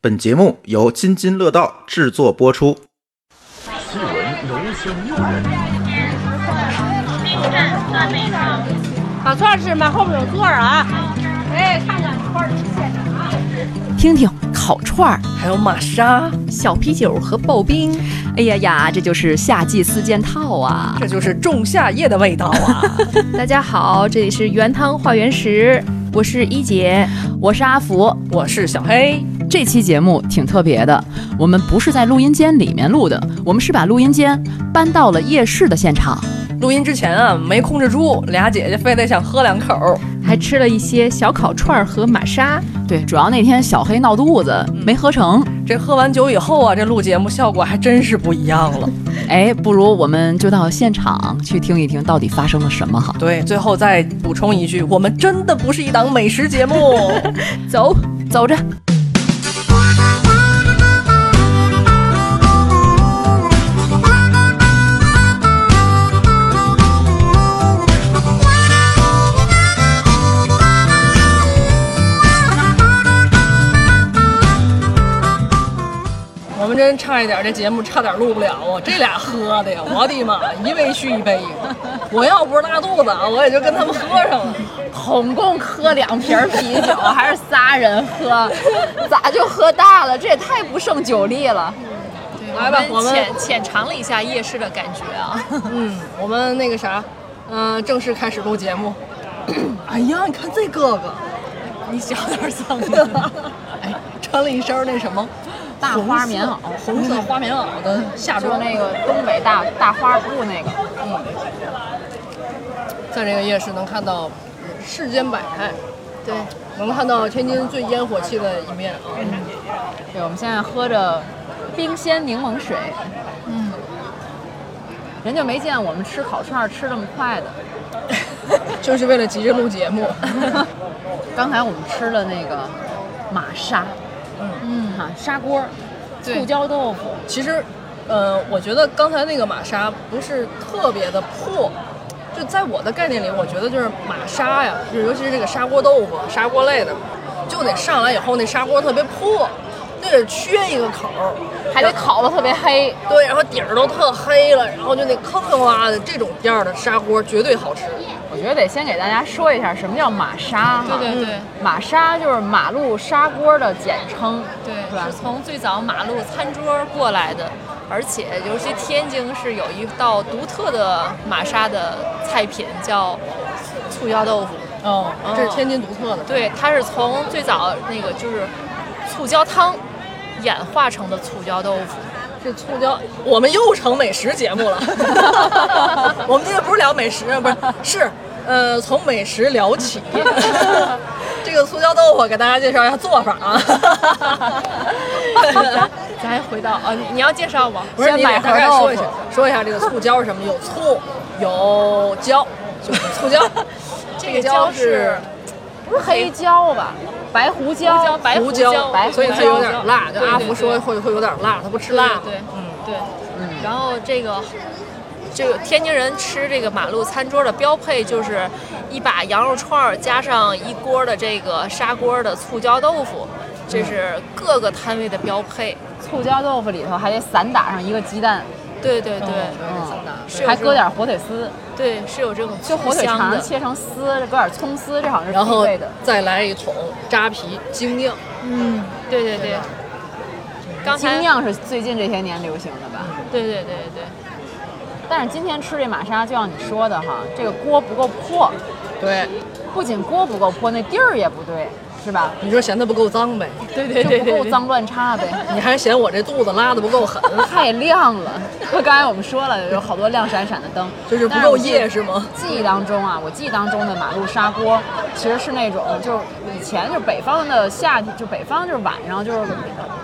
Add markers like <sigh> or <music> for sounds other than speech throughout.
本节目由津津乐道制作播出。趣闻、浓香诱人，烤串吃吗？后面有座儿啊！哎，看看串儿吃现场啊！听听烤串儿，还有玛莎，小啤酒和刨冰。哎呀呀，这就是夏季四件套啊！这就是仲夏夜的味道啊！<laughs> 大家好，这里是原汤化原食，我是一姐，我是阿福，我是小黑。这期节目挺特别的，我们不是在录音间里面录的，我们是把录音间搬到了夜市的现场。录音之前啊，没控制住，俩姐姐非得想喝两口，还吃了一些小烤串和玛莎。对，主要那天小黑闹肚子，没喝成。这喝完酒以后啊，这录节目效果还真是不一样了。<laughs> 哎，不如我们就到现场去听一听，到底发生了什么哈。对，最后再补充一句，我们真的不是一档美食节目。<laughs> 走，走着。真差一点，这节目差点录不了啊！这俩喝的呀，我的妈，一杯续一杯。我要不是拉肚子，我也就跟他们喝上了。总共喝两瓶啤酒，还是仨人喝，咋就喝大了？这也太不胜酒力了。来吧，我们浅浅尝了一下夜市的感觉啊。嗯，我们那个啥，嗯、正式开始录节目。哎呀，你看这哥哥，你小点声。哎，穿了一身那什么大花棉袄，红色花棉袄的夏装。就那个东北大大花布那个。嗯，在这个夜市能看到世间百态，对，能看到天津最烟火气的一面啊。对，我们现在喝着冰鲜柠檬水。嗯，人就没见我们吃烤串吃这么快的。<laughs> 就是为了急着录节目。<laughs> 刚才我们吃了那个玛莎，嗯。哈砂锅，对。醋椒豆腐，其实，呃，我觉得刚才那个玛莎不是特别的破，就在我的概念里，我觉得就是玛莎呀，就是尤其是这个砂锅豆腐、砂锅类的，就得上来以后那砂锅特别破，那得缺一个口儿，还得烤的特别黑。对，然后底儿都特黑了，然后就那坑坑洼的这种店儿的砂锅绝对好吃。我觉得得先给大家说一下什么叫玛莎哈。对对对玛莎就是马路砂锅的简称。对，是吧是从最早马路餐桌过来的，而且尤其天津是有一道独特的玛莎的菜品，叫醋椒豆腐。哦，这是天津独特的。对，它是从最早那个就是醋椒汤演化成的醋椒豆腐。这醋椒，我们又成美食节目了。<laughs> 我们今天不是聊美食，不是是，呃，从美食聊起。<laughs> 这个醋椒豆腐给大家介绍一下做法啊。<laughs> 咱回到啊，你你要介绍吗？不是，说一下这个醋椒是什么？有醋，有椒，就是醋椒。这个椒是不是黑椒吧？白胡椒，胡椒白胡椒所以它有点辣。就阿福说会会有点辣，他不吃辣。对，嗯，对，嗯然后这个这个天津人吃这个马路餐桌的标配就是一把羊肉串儿加上一锅的这个砂锅的醋椒豆腐，这是各个摊位的标配。醋椒豆腐里头还得散打上一个鸡蛋，对对对，还搁点火腿丝，对是有这种就火腿。肠切成丝，搁点葱丝，这好像是然后必备的。再来一桶扎啤精酿。嗯，对对对。刚才精酿是最近这些年流行的吧？对对对对对，但是今天吃这玛莎，就像你说的哈，这个锅不够破，对，不仅锅不够破，那地儿也不对，是吧？你说嫌它不够脏呗？对对就对对对，不够脏乱差呗。你还嫌我这肚子拉的不够狠？太亮了，<laughs> 刚才我们说了，有好多亮闪闪的灯，就是不够夜是吗？记忆当中啊，我记忆当中的马路砂锅，其实是那种就是以前就北方的夏天，就北方就是晚上就是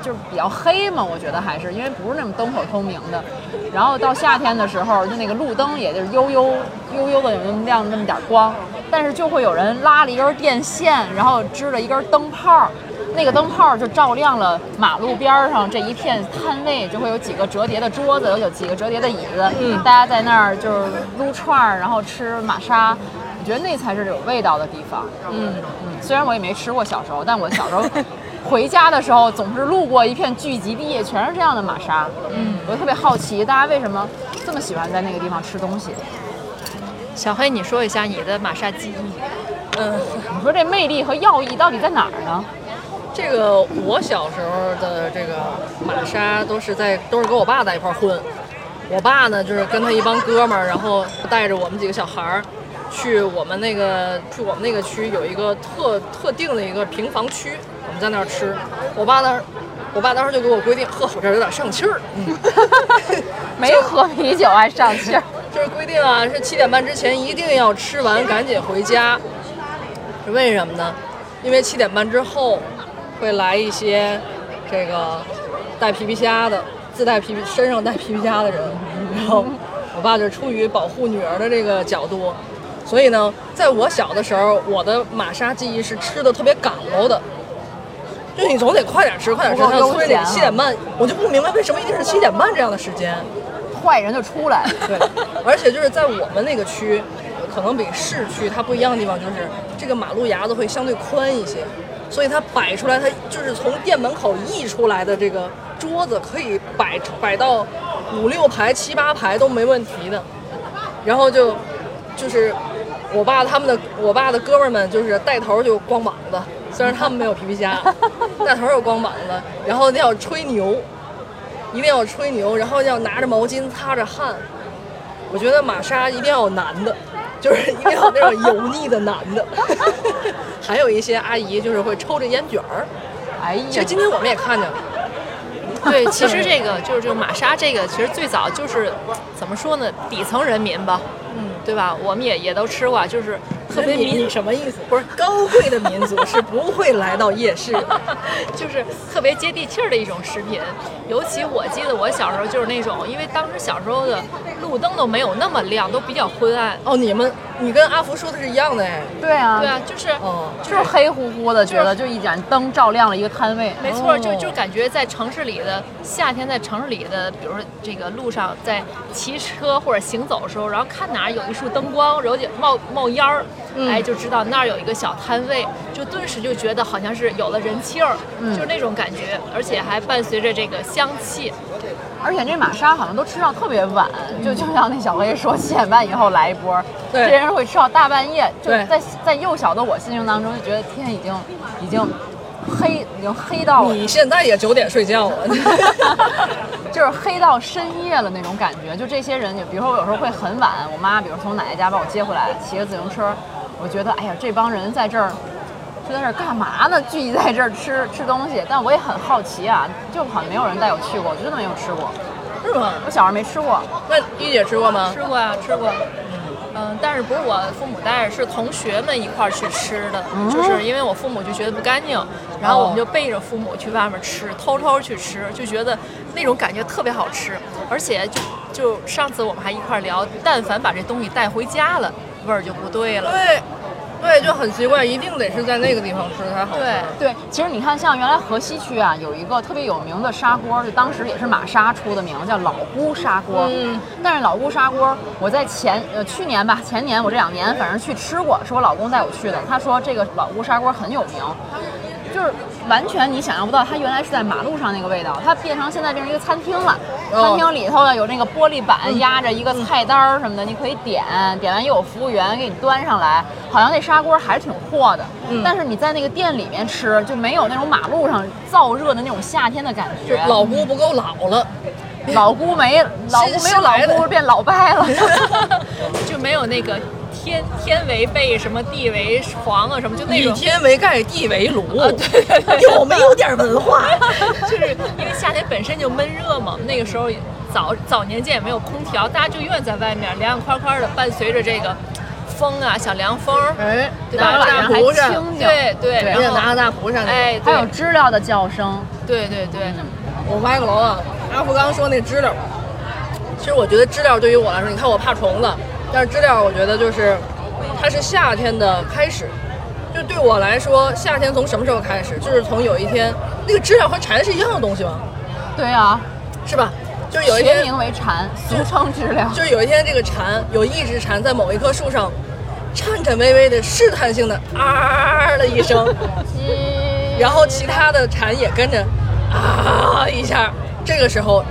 就是比较黑嘛，我觉得还是因为不是那种灯火通明的。然后到夏天的时候，就那个路灯也就是悠悠悠悠的有那么亮那么点光，但是就会有人拉了一根电线，然后支了一根灯泡。那个灯泡就照亮了马路边上这一片摊位，就会有几个折叠的桌子，有几个折叠的椅子，嗯大家在那儿就是撸串儿，然后吃玛莎，我觉得那才是有味道的地方。嗯，嗯，虽然我也没吃过小时候，但我小时候回家的时候总是路过一片聚集地，全是这样的玛莎。嗯，我就特别好奇，大家为什么这么喜欢在那个地方吃东西？小黑，你说一下你的玛莎记忆。嗯，你说这魅力和要义到底在哪儿呢？这个我小时候的这个玛莎都是在都是跟我爸在一块混，我爸呢就是跟他一帮哥们儿，然后带着我们几个小孩儿去我们那个去我们那个区有一个特特定的一个平房区，我们在那儿吃。我爸当时我爸当时就给我规定，喝我这儿有点上气儿，嗯，<laughs> 没喝啤酒还上气儿。<laughs> 就是规定啊，是七点半之前一定要吃完，赶紧回家。是为什么呢？因为七点半之后会来一些这个带皮皮虾的，自带皮皮身上带皮皮虾的人。然后我爸就出于保护女儿的这个角度，所以呢，在我小的时候，我的玛莎记忆是吃的特别赶喽的。就你总得快点吃，快点吃，他就催你七点半，我就不明白为什么一定是七点半这样的时间。坏人就出来。<laughs> 对，而且就是在我们那个区，可能比市区它不一样的地方就是这个马路牙子会相对宽一些，所以它摆出来，它就是从店门口溢出来的这个桌子可以摆摆到五六排、七八排都没问题的。然后就就是我爸他们的我爸的哥们儿们就是带头就光膀子，虽然他们没有皮皮虾，大头有光膀子，然后要吹牛。一定要吹牛，然后要拿着毛巾擦着汗。我觉得玛莎一定要有男的，就是一定要有那种油腻的男的。<laughs> 还有一些阿姨就是会抽着烟卷儿。哎呀，其实今天我们也看见了，<laughs> 对，其实这个就是这个玛莎，这个其实最早就是怎么说呢，底层人民吧，嗯，对吧？我们也也都吃过，就是特别你民，什么意思？不是高贵的民族是不会来到夜市的。<laughs> 就是特别接地气儿的一种食品。尤其我记得我小时候就是那种，因为当时小时候的路灯都没有那么亮，都比较昏暗。哦，你们你跟阿福说的是一样的哎。对啊，对啊，就是哦，就是黑乎乎的，觉得就一盏灯照亮了一个摊位。没错，就哦就感觉在城市里的夏天，在城市里的，比如说这个路上，在骑车或者行走的时候，然后看哪儿有一束灯光，然后就冒冒烟儿，嗯哎，就知道那儿有一个小摊位，就顿时就觉得好像是有了人气儿，嗯就是那种感觉，而且还伴随着这个香气。而且这玛莎好像都吃到特别晚，就就像那小黑说，七点半以后来一波，对这些人会吃到大半夜。就对在在幼小的我心目当中，就觉得天已经已经黑，已经黑到了，你现在也九点睡觉了。<laughs> 就是黑到深夜了那种感觉。就这些人，就比如说我有时候会很晚，我妈比如从奶奶家把我接回来，骑着自行车，我觉得哎呀，这帮人在这儿。就在这儿干嘛呢？聚集在这儿吃吃东西，但我也很好奇啊，就好像没有人带我去过，我真的没有吃过。是吗？我小时候没吃过，那一姐吃过吗？吃过呀，吃过。嗯，但是不是我父母带着，是同学们一块儿去吃的，就是因为我父母就觉得不干净，然后我们就背着父母去外面吃，偷偷去吃，就觉得那种感觉特别好吃，而且就就上次我们还一块儿聊，但凡把这东西带回家了，味儿就不对了。对，对，就很奇怪，一定得是在那个地方吃才好吃。对，对，其实你看，像原来河西区啊，有一个特别有名的砂锅，就当时也是马莎出的名，叫老姑砂锅。嗯，但是老姑砂锅，我在前呃去年吧，前年我这两年反正去吃过，是我老公带我去的。他说这个老姑砂锅很有名，就是完全你想象不到，它原来是在马路上那个味道，它变成现在变成一个餐厅了。哦餐厅里头呢有那个玻璃板压着一个菜单儿什么的，你可以点，点完又有服务员给你端上来。好像那砂锅还是挺阔的，嗯但是你在那个店里面吃就没有那种马路上燥热的那种夏天的感觉。老姑不够老了，老姑没老姑没有老姑变老掰了。<laughs> <laughs> 就没有那个天天为被什么地为床啊什么，就那种以。天为盖，地为炉。对对对有没有点文化？<laughs> 就是因为夏天本身就闷热嘛，那个时候早早年间也没有空调，大家就愿在外面凉凉快快的，伴随着这个风啊，小凉风儿，哎，对吧？大蒲扇，清静对对，对然后拿个大蒲扇。，哎，还有知了的叫声，对对对，我歪个楼啊。阿福刚刚说那知了，其实我觉得知了对于我来说，你看我怕虫子，但是知了我觉得就是它是夏天的开始。就对我来说，夏天从什么时候开始？就是从有一天，那个知了和蝉是一样的东西吗？对啊，是吧？就是有一天，学名为蝉，俗称知了。就是有一天，这个蝉有一只蝉在某一棵树上，颤颤巍巍的试探性的啊的一声，<laughs> 然后其他的蝉也跟着啊一下。这个时候，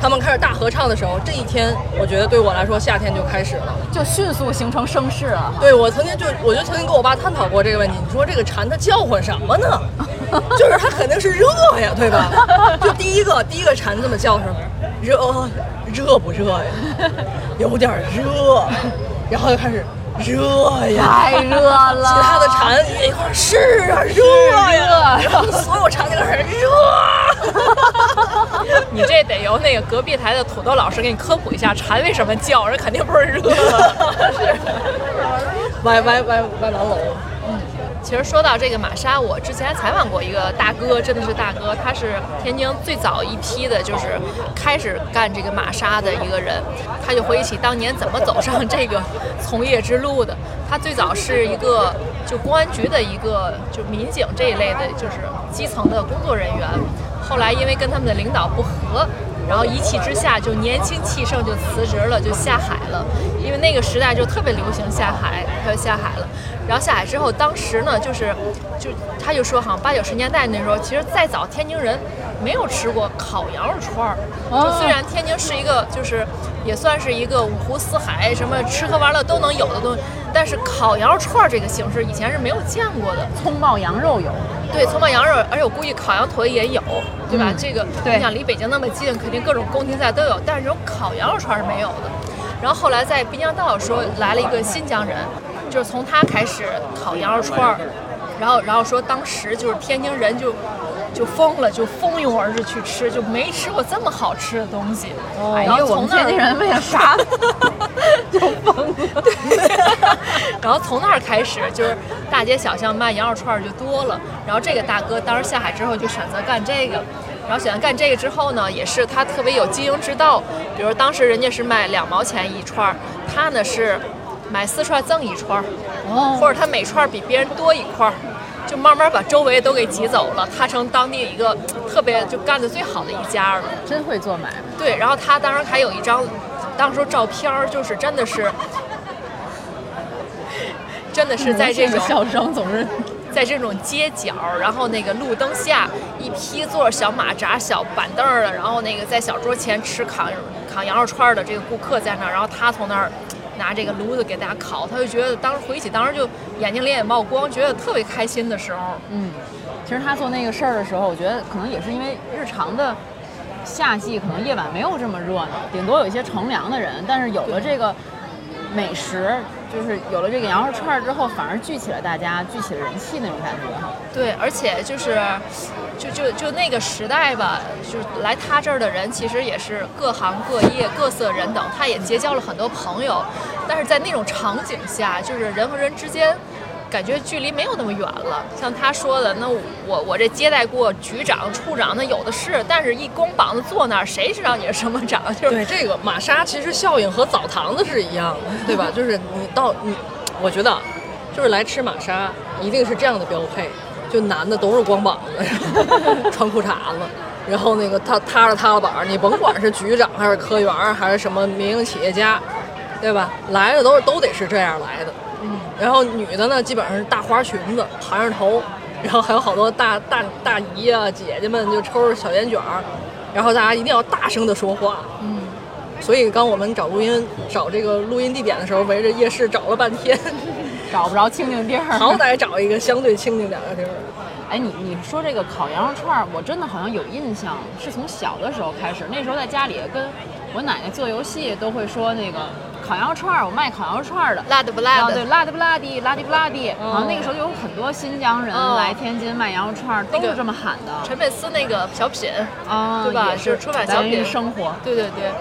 他们开始大合唱的时候，这一天我觉得对我来说夏天就开始了。就迅速形成声势了。对我曾经就我就曾经跟我爸探讨过这个问题。你说这个蝉它叫唤什么呢？<laughs> 就是它肯定是热呀，对吧？<laughs> 就第一个第一个蝉这么叫声，热热不热呀？有点热，然后就开始热呀，太热了，其他的蝉也一块儿是啊，热呀，然后所有蝉就开始热。<laughs> 你这得由那个隔壁台的土豆老师给你科普一下，蝉为什么叫？这肯定不是热。<laughs> 歪歪歪歪南楼。其实说到这个玛莎，我之前采访过一个大哥，真的是大哥，他是天津最早一批的，就是开始干这个玛莎的一个人。他就回忆起当年怎么走上这个从业之路的。他最早是一个就公安局的一个就民警这一类的，就是基层的工作人员。后来因为跟他们的领导不和，然后一气之下就年轻气盛就辞职了，就下海了。因为那个时代就特别流行下海，他就下海了。然后下海之后，当时呢，就是，就他就说，好像八九十年代那时候，其实再早天津人没有吃过烤羊肉串儿。就虽然天津是一个，就是也算是一个五湖四海，什么吃喝玩乐都能有的东西，但是烤羊肉串儿这个形式以前是没有见过的。葱爆羊肉有，对，葱爆羊肉，而且我估计烤羊腿也有，对吧？嗯这个你想离北京那么近，肯定各种宫廷菜都有，但是这种烤羊肉串儿是没有的。然后后来在滨江道说来了一个新疆人，就是从他开始烤羊肉串儿，然后然后说当时就是天津人就就疯了，就蜂拥而至去吃，就没吃过这么好吃的东西。哎呀，我然后从那儿们天津人为了啥 <laughs> 就疯了？<laughs> <laughs> 然后从那儿开始，就是大街小巷卖羊肉串儿就多了。然后这个大哥当时下海之后就选择干这个，然后选择干这个之后呢，也是他特别有经营之道。比如当时人家是卖两毛钱一串儿，他呢是买四串赠一串儿，哦或者他每串儿比别人多一块儿。就慢慢把周围都给挤走了，他成当地一个特别就干的最好的一家了。真会做买卖。对，然后他当时还有一张，当时照片儿，就是真的是，<laughs> 真的是在这种笑声总是 <laughs> 在这种街角，然后那个路灯下，一批坐着小马扎、小板凳的，然后那个在小桌前吃烤烤羊肉串的这个顾客在那儿，然后他从那儿拿这个炉子给大家烤，他就觉得当时回忆起当时就眼睛里也冒光，觉得特别开心的时候。嗯，其实他做那个事儿的时候，我觉得可能也是因为日常的夏季可能夜晚没有这么热闹，顶多有一些乘凉的人，但是有了这个美食，就是有了这个羊肉串之后，反而聚起了大家，聚起了人气那种感觉哈。对，而且就是，就就就那个时代吧，就是来他这儿的人，其实也是各行各业、各色人等，他也结交了很多朋友。但是在那种场景下，就是人和人之间，感觉距离没有那么远了。像他说的，那我我这接待过局长、处长，那有的是，但是一光膀子坐那儿，谁知道你是什么长？就是对这个玛莎，其实效应和澡堂子是一样的，对吧？<laughs> 就是你到你，我觉得啊就是来吃玛莎，一定是这样的标配，就男的都是光膀子，穿裤衩子，然后那个他踏着踏了板儿，你甭管是局长还是科员还是什么民营企业家，对吧？来的都是都得是这样来的。嗯，然后女的呢，基本上是大花裙子，盘着头，然后还有好多大大大姨啊姐姐们就抽着小烟卷儿，然后大家一定要大声的说话。嗯，所以刚我们找录音找这个录音地点的时候，围着夜市找了半天，找不着清静地儿，好歹找一个相对清静点的地儿。哎，你你说这个烤羊肉串儿，我真的好像有印象，是从小的时候开始。那时候在家里跟我奶奶做游戏，都会说那个烤羊肉串儿，我卖烤羊肉串儿的。辣的不辣的对，辣的？不辣的，辣的不辣的。然后那个时候就有很多新疆人哦来天津卖羊肉串儿，都是这么喊的。陈佩斯那个小品，啊，对吧是就是出版小品生活。对对对。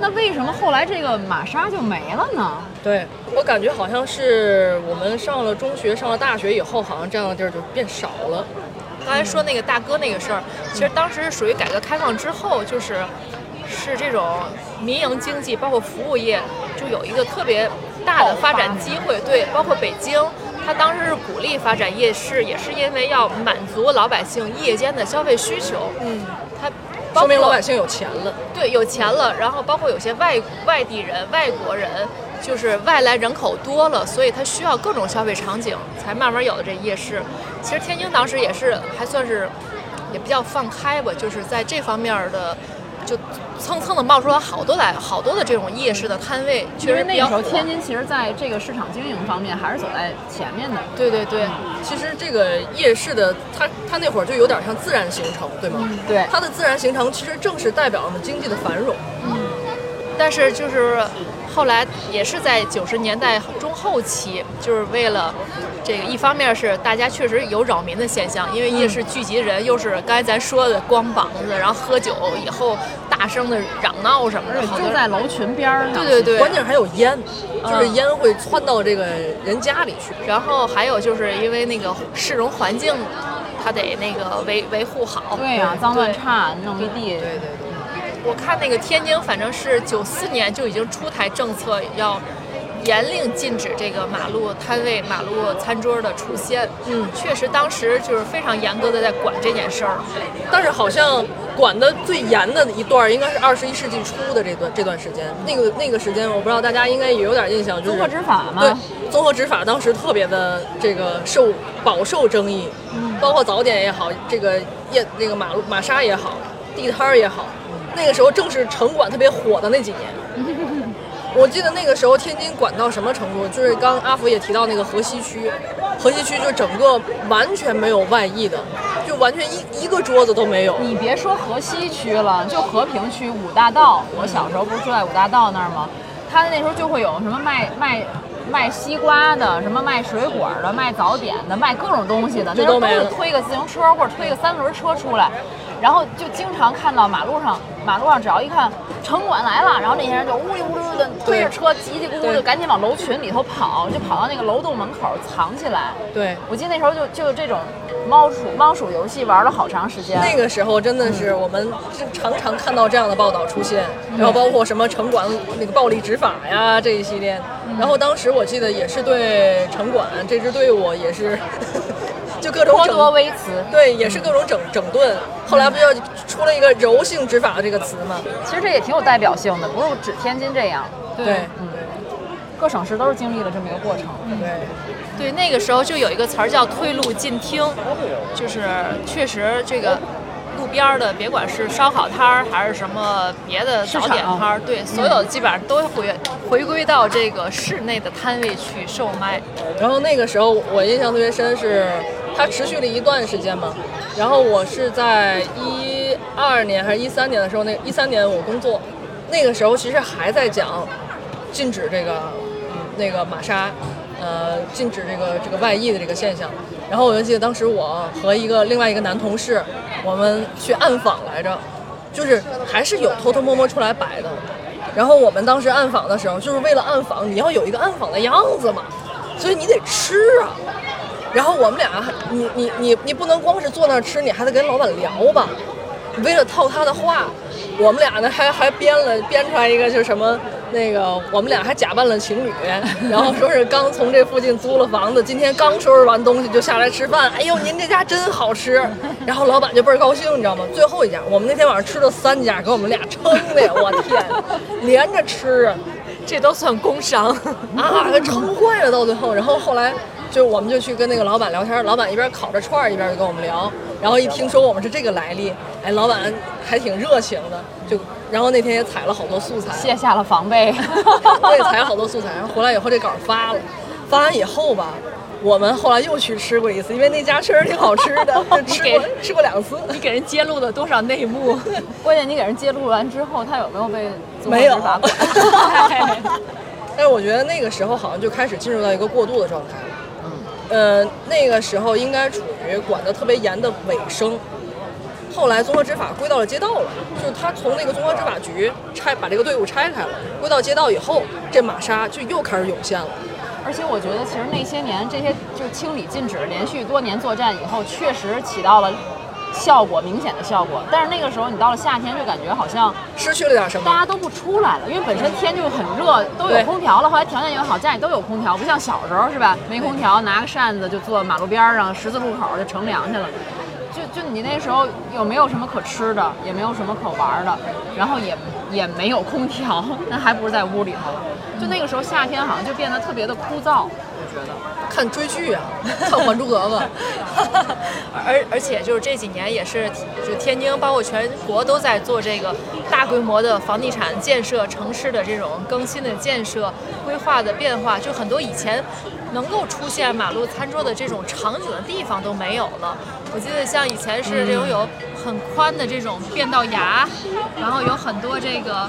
那为什么后来这个玛莎就没了呢？对我感觉好像是我们上了中学、上了大学以后，好像这样的地儿就变少了。刚才说那个大哥那个事儿，其实当时是属于改革开放之后，就是是这种民营经济，包括服务业，就有一个特别大的发展机会。对，包括北京，他当时是鼓励发展夜市，也是因为要满足老百姓夜间的消费需求。嗯，他说明老百姓姓有钱了。对有钱了，然后包括有些外外地人、外国人，就是外来人口多了，所以他需要各种消费场景，才慢慢有了这夜市。其实天津当时也是还算是也比较放开吧，就是在这方面的。就蹭蹭的冒出来好多来好多的这种夜市的摊位，确实那个时候天津其实在这个市场经营方面还是走在前面的。对对对，其实这个夜市的，它它那会儿就有点像自然形成，对吗？对它的自然形成其实正是代表了经济的繁荣。嗯但是就是后来也是在九十年代中后期，就是为了这个，一方面是大家确实有扰民的现象，因为夜市聚集人，又是刚才咱说的光膀子，然后喝酒以后大声的嚷闹什么的，就在楼群边儿上。对对对，关键还有烟，就是嗯烟会窜到这个人家里去。然后还有就是因为那个市容环境，它得那个维维护好。对呀、脏乱差，弄一地。对对对。我看那个天津，反正是九四年就已经出台政策，要严令禁止这个马路摊位、马路餐桌的出现。嗯确实当时就是非常严格的在管这件事儿。但是好像管的最严的一段应该是二十一世纪初的这段这段时间，那个那个时间我不知道大家应该也有点印象，就是综合执法嘛对，综合执法当时特别的这个受饱受争议，包括早点也好，这个夜那个马路玛莎也好，地摊儿也好，那个时候正是城管特别火的那几年。<laughs> 我记得那个时候天津管到什么程度，就是刚阿福也提到那个河西区，河西区就整个完全没有外溢的，就完全一一个桌子都没有。你别说河西区了，就和平区五大道，我小时候不是住在五大道那儿吗？他那时候就会有什么卖卖卖西瓜的，什么卖水果的，卖早点的，卖各种东西的，那时候都是推个自行车或者推个三轮车出来，然后就经常看到马路上，马路上只要一看城管来了，然后那些人就呜哩呜噜的推着车叽叽咕咕对就赶紧往楼群里头跑，就跑到那个楼栋门口藏起来。对，我记得那时候就就这种猫鼠猫鼠游戏玩了好长时间。那个时候真的是我们常常看到这样的报道出现，然后包括什么城管那个暴力执法呀这一系列，然后当时我记得也是对城管这支队伍也是就各种颇整多微词。对，也是各种整整顿。后来不就出了一个柔性执法这个词吗？其实这也挺有代表性的，不是指天津这样，对嗯各省市都是经历了这么一个过程。对，对，那个时候就有一个词儿叫退路进厅，就是确实这个路边儿的，别管是烧烤摊儿还是什么别的早点摊儿，对，所有基本上都回回归到这个室内的摊位去售卖。然后那个时候我印象特别深是，它持续了一段时间嘛。然后我是在一二年还是一三年的时候，那一三年我工作，那个时候其实还在讲禁止这个嗯那个玛莎，呃，禁止这个这个外溢的这个现象。然后我就记得当时我和一个另外一个男同事，我们去暗访来着，就是还是有偷偷摸摸出来摆的。然后我们当时暗访的时候，就是为了暗访，你要有一个暗访的样子嘛，所以你得吃啊。然后我们俩，你你你你不能光是坐那儿吃，你还得跟老板聊吧。为了套他的话，我们俩呢还还编了编出来一个，就是什么那个我们俩还假扮了情侣，然后说是刚从这附近租了房子，今天刚收拾完东西就下来吃饭。哎呦，您这家真好吃！<laughs> 然后老板就倍儿高兴，你知道吗？最后一家，我们那天晚上吃了三家，给我们俩撑的呀，我天，连着吃啊！这都算工伤。啊，给 <laughs> 撑坏了到最后。然后后来就我们就去跟那个老板聊天，老板一边烤着串儿一边就跟我们聊。然后一听说我们是这个来历，哎，老板还挺热情的，就然后那天也采了好多素材，卸下了防备。<laughs> 我也，采了好多素材。然后回来以后这稿儿发了，发完以后吧。我们后来又去吃过一次，因为那家确实挺好吃的，<laughs> 就吃过吃过两次。你给人揭露了多少内幕？<laughs> 关键你给人揭露完之后，他有没有被没有？但是我觉得那个时候好像就开始进入到一个过渡的状态。呃，那个时候应该处于管得特别严的尾声。后来综合执法归到了街道了，就是他从那个综合执法局拆把这个队伍拆开了，归到街道以后，这玛莎就又开始涌现了。而且我觉得，其实那些年这些就清理禁止，连续多年作战以后，确实起到了效果，明显的效果。但是那个时候，你到了夏天，就感觉好像失去了点什么？大家都不出来了，因为本身天就很热，都有空调了。后来条件又好，家里都有空调，不像小时候是吧？没空调，拿个扇子就坐马路边上，十字路口就乘凉去了。就就你那时候有没有什么可吃的，也没有什么可玩的，然后也也没有空调，<laughs> 那还不如在屋里头。就那个时候夏天好像就变得特别的枯燥，我觉得。看追剧啊，<laughs> 看《还珠格格》<laughs> 而而且就是这几年也是，就天津包括全国都在做这个大规模的房地产建设、城市的这种更新的建设、规划的变化，就很多以前能够出现马路餐桌的这种场景的地方都没有了。我记得像以前是这种有很宽的这种变道牙，然后有很多这个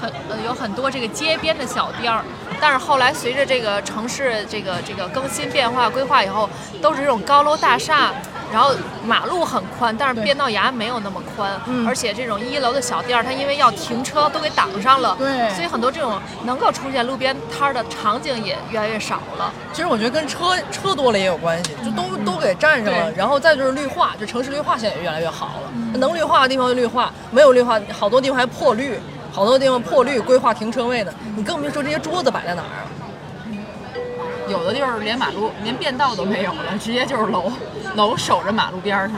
很呃有很多这个街边的小店儿。但是后来随着这个城市这个这个更新变化规划以后，都是这种高楼大厦，然后马路很宽，但是变道牙没有那么宽，而且这种一楼的小店儿，它因为要停车都给挡上了，对所以很多这种能够出现路边摊儿的场景也越来越少了。其实我觉得跟车车多了也有关系，就都、都给占上了。然后再就是绿化，就城市绿化现在也越来越好了。能绿化的地方就绿化，没有绿化，好多地方还破绿，好多地方破绿规划停车位呢。你更别说这些桌子摆在哪儿啊。有的地儿连马路连变道都没有了，直接就是楼楼守着马路边儿上。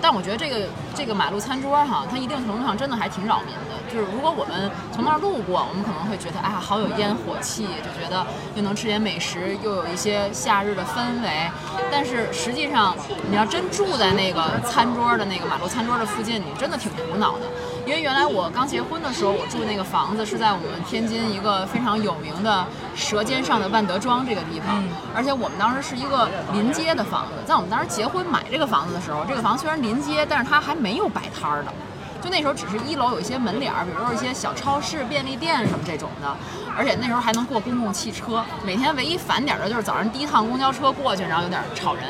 但我觉得这个这个马路餐桌哈，它一定程度上真的还挺扰民的。就是如果我们从那儿路过，我们可能会觉得啊，好有烟火气，就觉得又能吃点美食，又有一些夏日的氛围。但是实际上，你要真住在那个餐桌的那个马路餐桌的附近，你真的挺苦恼的。因为原来我刚结婚的时候，我住那个房子是在我们天津一个非常有名的舌尖上的万德庄这个地方，而且我们当时是一个临街的房子。在我们当时结婚买这个房子的时候，这个房子虽然临街，但是它还没有摆摊儿的。就那时候只是一楼有一些门脸儿，比如说一些小超市、便利店什么这种的，而且那时候还能过公共汽车。每天唯一烦点儿的就是早上第一趟公交车过去，然后有点吵人。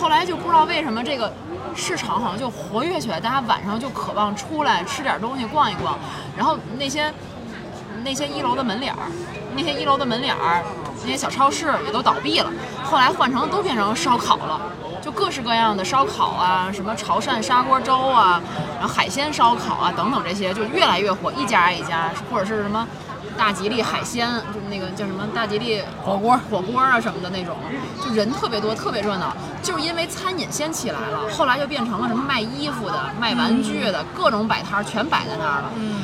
后来就不知道为什么这个市场好像就活跃起来，大家晚上就渴望出来吃点东西、逛一逛。然后那些那些一楼的门脸儿，那些一楼的门脸儿，那些小超市也都倒闭了。后来换成都变成烧烤了。就各式各样的烧烤啊，什么潮汕砂锅粥啊，然后海鲜烧烤啊等等这些，就越来越火，一家一家，或者是什么大吉利海鲜，就是那个叫什么大吉利火锅、火锅啊什么的那种，就人特别多，特别热闹。就是因为餐饮先起来了，后来就变成了什么卖衣服的、卖玩具的，各种摆摊儿全摆在那儿了。嗯，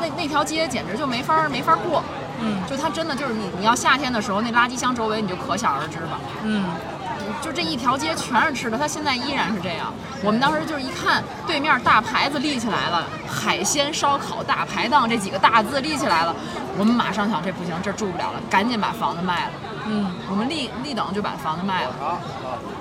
那那条街简直就没法儿没法儿过。嗯，就它真的就是你你要夏天的时候，那垃圾箱周围你就可想而知吧。嗯，就这一条街全是吃的，它现在依然是这样。我们当时就是一看对面大牌子立起来了，海鲜烧烤大排档这几个大字立起来了，我们马上想这不行，这住不了了，赶紧把房子卖了。嗯，我们立立等就把房子卖了，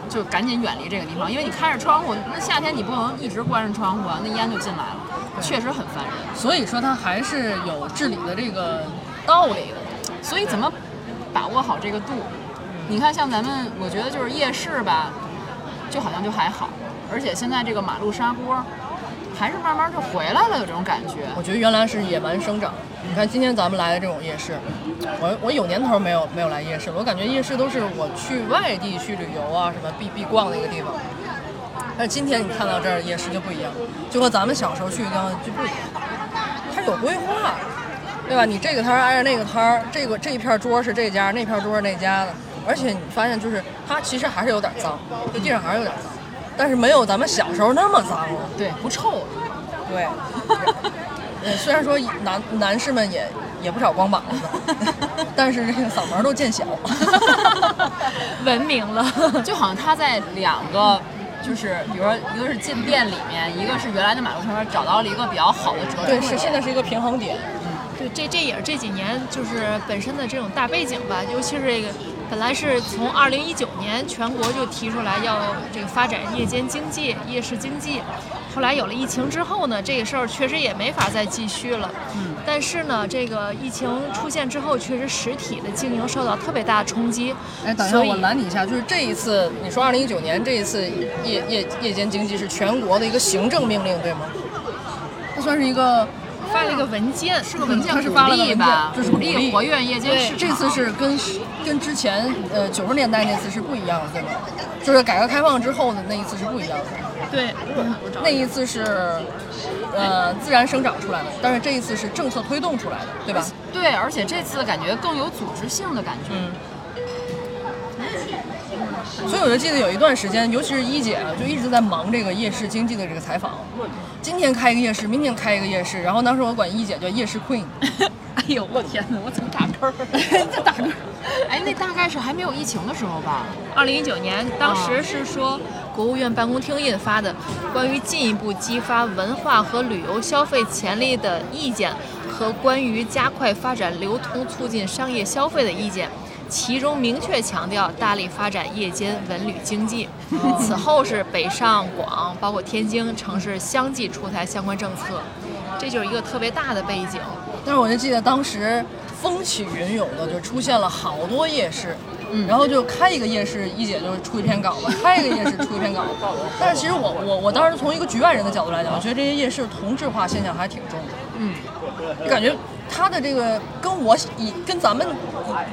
就赶紧远离这个地方，因为你开着窗户，那夏天你不能一直关着窗户啊，那烟就进来了，确实很烦人。所以说它还是有治理的这个道理的。所以怎么把握好这个度？你看，像咱们，我觉得就是夜市吧，就好像就还好，而且现在这个马路砂锅，还是慢慢就回来了，有这种感觉。我觉得原来是野蛮生长。你看今天咱们来的这种夜市，我我有年头没有没有来夜市了，我感觉夜市都是我去外地去旅游啊什么必必逛的一个地方。但是今天你看到这儿夜市就不一样，就和咱们小时候去的地方就不一样，它有规划，对吧？你这个摊挨着那个摊儿，这个这一片桌是这家，那片桌是那家的，而且你发现就是它其实还是有点脏，就地上还是有点脏，但是没有咱们小时候那么脏了。对，不臭了。对，呃，虽然说男男士们也也不少光膀子，但是这个嗓门都见小。<laughs> 文明了，<laughs> 就好像他在两个，就是比如说一个是进店里面，一个是原来的马路上面找到了一个比较好的折中对，是现在是一个平衡点。对，这这也是这几年就是本身的这种大背景吧，尤其是这个，本来是从二零一九年全国就提出来要这个发展夜间经济、夜市经济，后来有了疫情之后呢，这个事儿确实也没法再继续了。嗯，但是呢，这个疫情出现之后，确实实体的经营受到特别大的冲击。哎，等一下，我拦你一下，就是这一次你说二零一九年这一次夜夜夜间经济是全国的一个行政命令，对吗？它算是一个发了一个文件，是个文件它是鼓发了文件励吧，就是鼓励活跃夜间对市场。这次是跟跟之前呃九十年代那次是不一样的，对吗？就是改革开放之后的那一次是不一样的。对，那一次是呃自然生长出来的，但是这一次是政策推动出来的，对吧？对，而且这次感觉更有组织性的感觉。嗯，所以我就记得有一段时间，尤其是一姐啊，就一直在忙这个夜市经济的这个采访。今天开一个夜市，明天开一个夜市，然后当时我管一姐叫夜市 queen。<laughs> 哎呦，我天哪，我怎么打嗝儿？<laughs> 这打嗝儿。哎，那大概是还没有疫情的时候吧？二零一九年，当时是说国务院办公厅印发的关于进一步激发文化和旅游消费潜力的意见和关于加快发展流通、促进商业消费的意见。其中明确强调大力发展夜间文旅经济。此后是北上广，包括天津城市相继出台相关政策，这就是一个特别大的背景。但是我就记得当时风起云涌的，就出现了好多夜市，嗯，然后就开一个夜市，一姐就出一篇稿子，<laughs> 开一个夜市出一篇稿子。但是其实我我我当时从一个局外人的角度来讲，我觉得这些夜市同质化现象还挺重的，嗯，就感觉他的这个跟我以跟咱们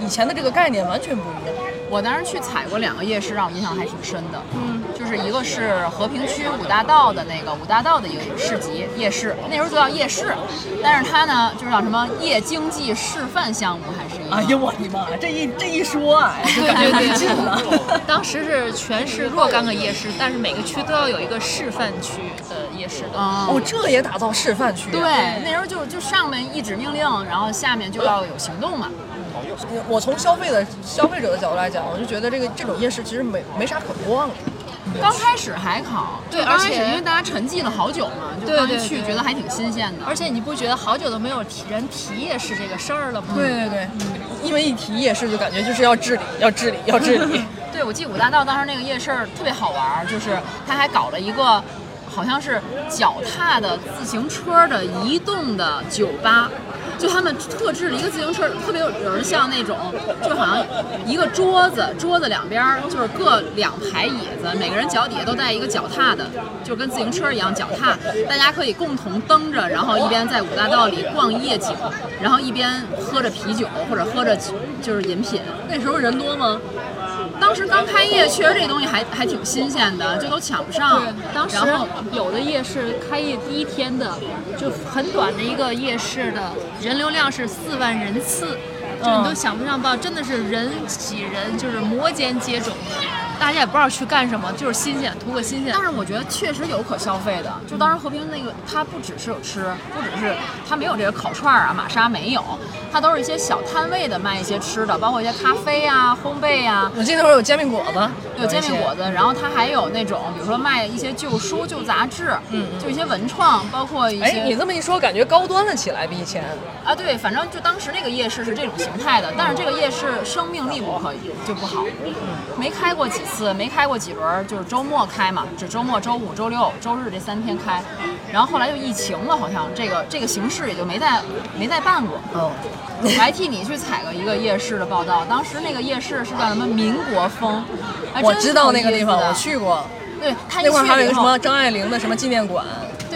以以前的这个概念完全不一样。我当时去踩过两个夜市，让我印象还挺深的。嗯，就是一个是和平区五大道的那个五大道的一个市集夜市，那时候就叫夜市，但是它呢就是叫什么夜经济示范项目，还是一个。哎呀，我的妈！这一这一说啊，就感觉 <laughs> 没劲了。<laughs> 当时是全市若干个夜市，但是每个区都要有一个示范区的夜市的。哦，这也打造示范区、啊。对，那时候就就上面一纸命令，然后下面就要有行动嘛。我从消费的消费者的角度来讲，我就觉得这个这种夜市其实没没啥可逛的。刚开始还好，对，而且因为大家沉寂了好久嘛，就刚一去觉得还挺新鲜的。而且你不觉得好久都没有提人提夜市这个事儿了吗？对对对，因为一提夜市就感觉就是要治理，要治理，要治理。<laughs> 对，我记得五大道当时那个夜市特别好玩儿，就是他还搞了一个好像是脚踏的自行车的移动的酒吧。就他们特制了一个自行车，特别有有人像那种，就好像一个桌子，桌子两边就是各两排椅子，每个人脚底下都带一个脚踏的，就跟自行车一样脚踏，大家可以共同蹬着，然后一边在五大道里逛夜景，然后一边喝着啤酒或者喝着就是饮品。那时候人多吗？当时刚开业，确实这东西还还挺新鲜的，就都抢不上。当时然后有的夜市开业第一天的，就很短的一个夜市的人流量是四万人次，就你都想不上吧，真的是人挤人，就是摩肩接踵的，大家也不知道去干什么，就是新鲜，图个新鲜。但。是我觉得确实有可消费的，就当时和平那个，它不只是有吃，不只是它没有这个烤串儿啊、玛莎没有，它都是一些小摊位的卖一些吃的，包括一些咖啡啊、烘焙啊，我记得那会儿有煎饼果子，有煎饼果子，然后它还有那种，比如说卖一些旧书、旧杂志，嗯，就一些文创，包括一哎，些你这么一说，感觉高端了起来，比以前。啊，对，反正就当时那个夜市是这种形态的，但是这个夜市生命力不可以就不好，没开过几次，没开过几轮儿，就是周末开嘛，只周末、周五、周六、周日这三天开，然后后来就疫情了，好像这个这个形式也就没再没再办过。哦，我还替你去采了一个夜市的报道，当时那个夜市是叫什么民国风，还我知道那个地方，我去过。对，那块还有一个什么张爱玲的什么纪念馆，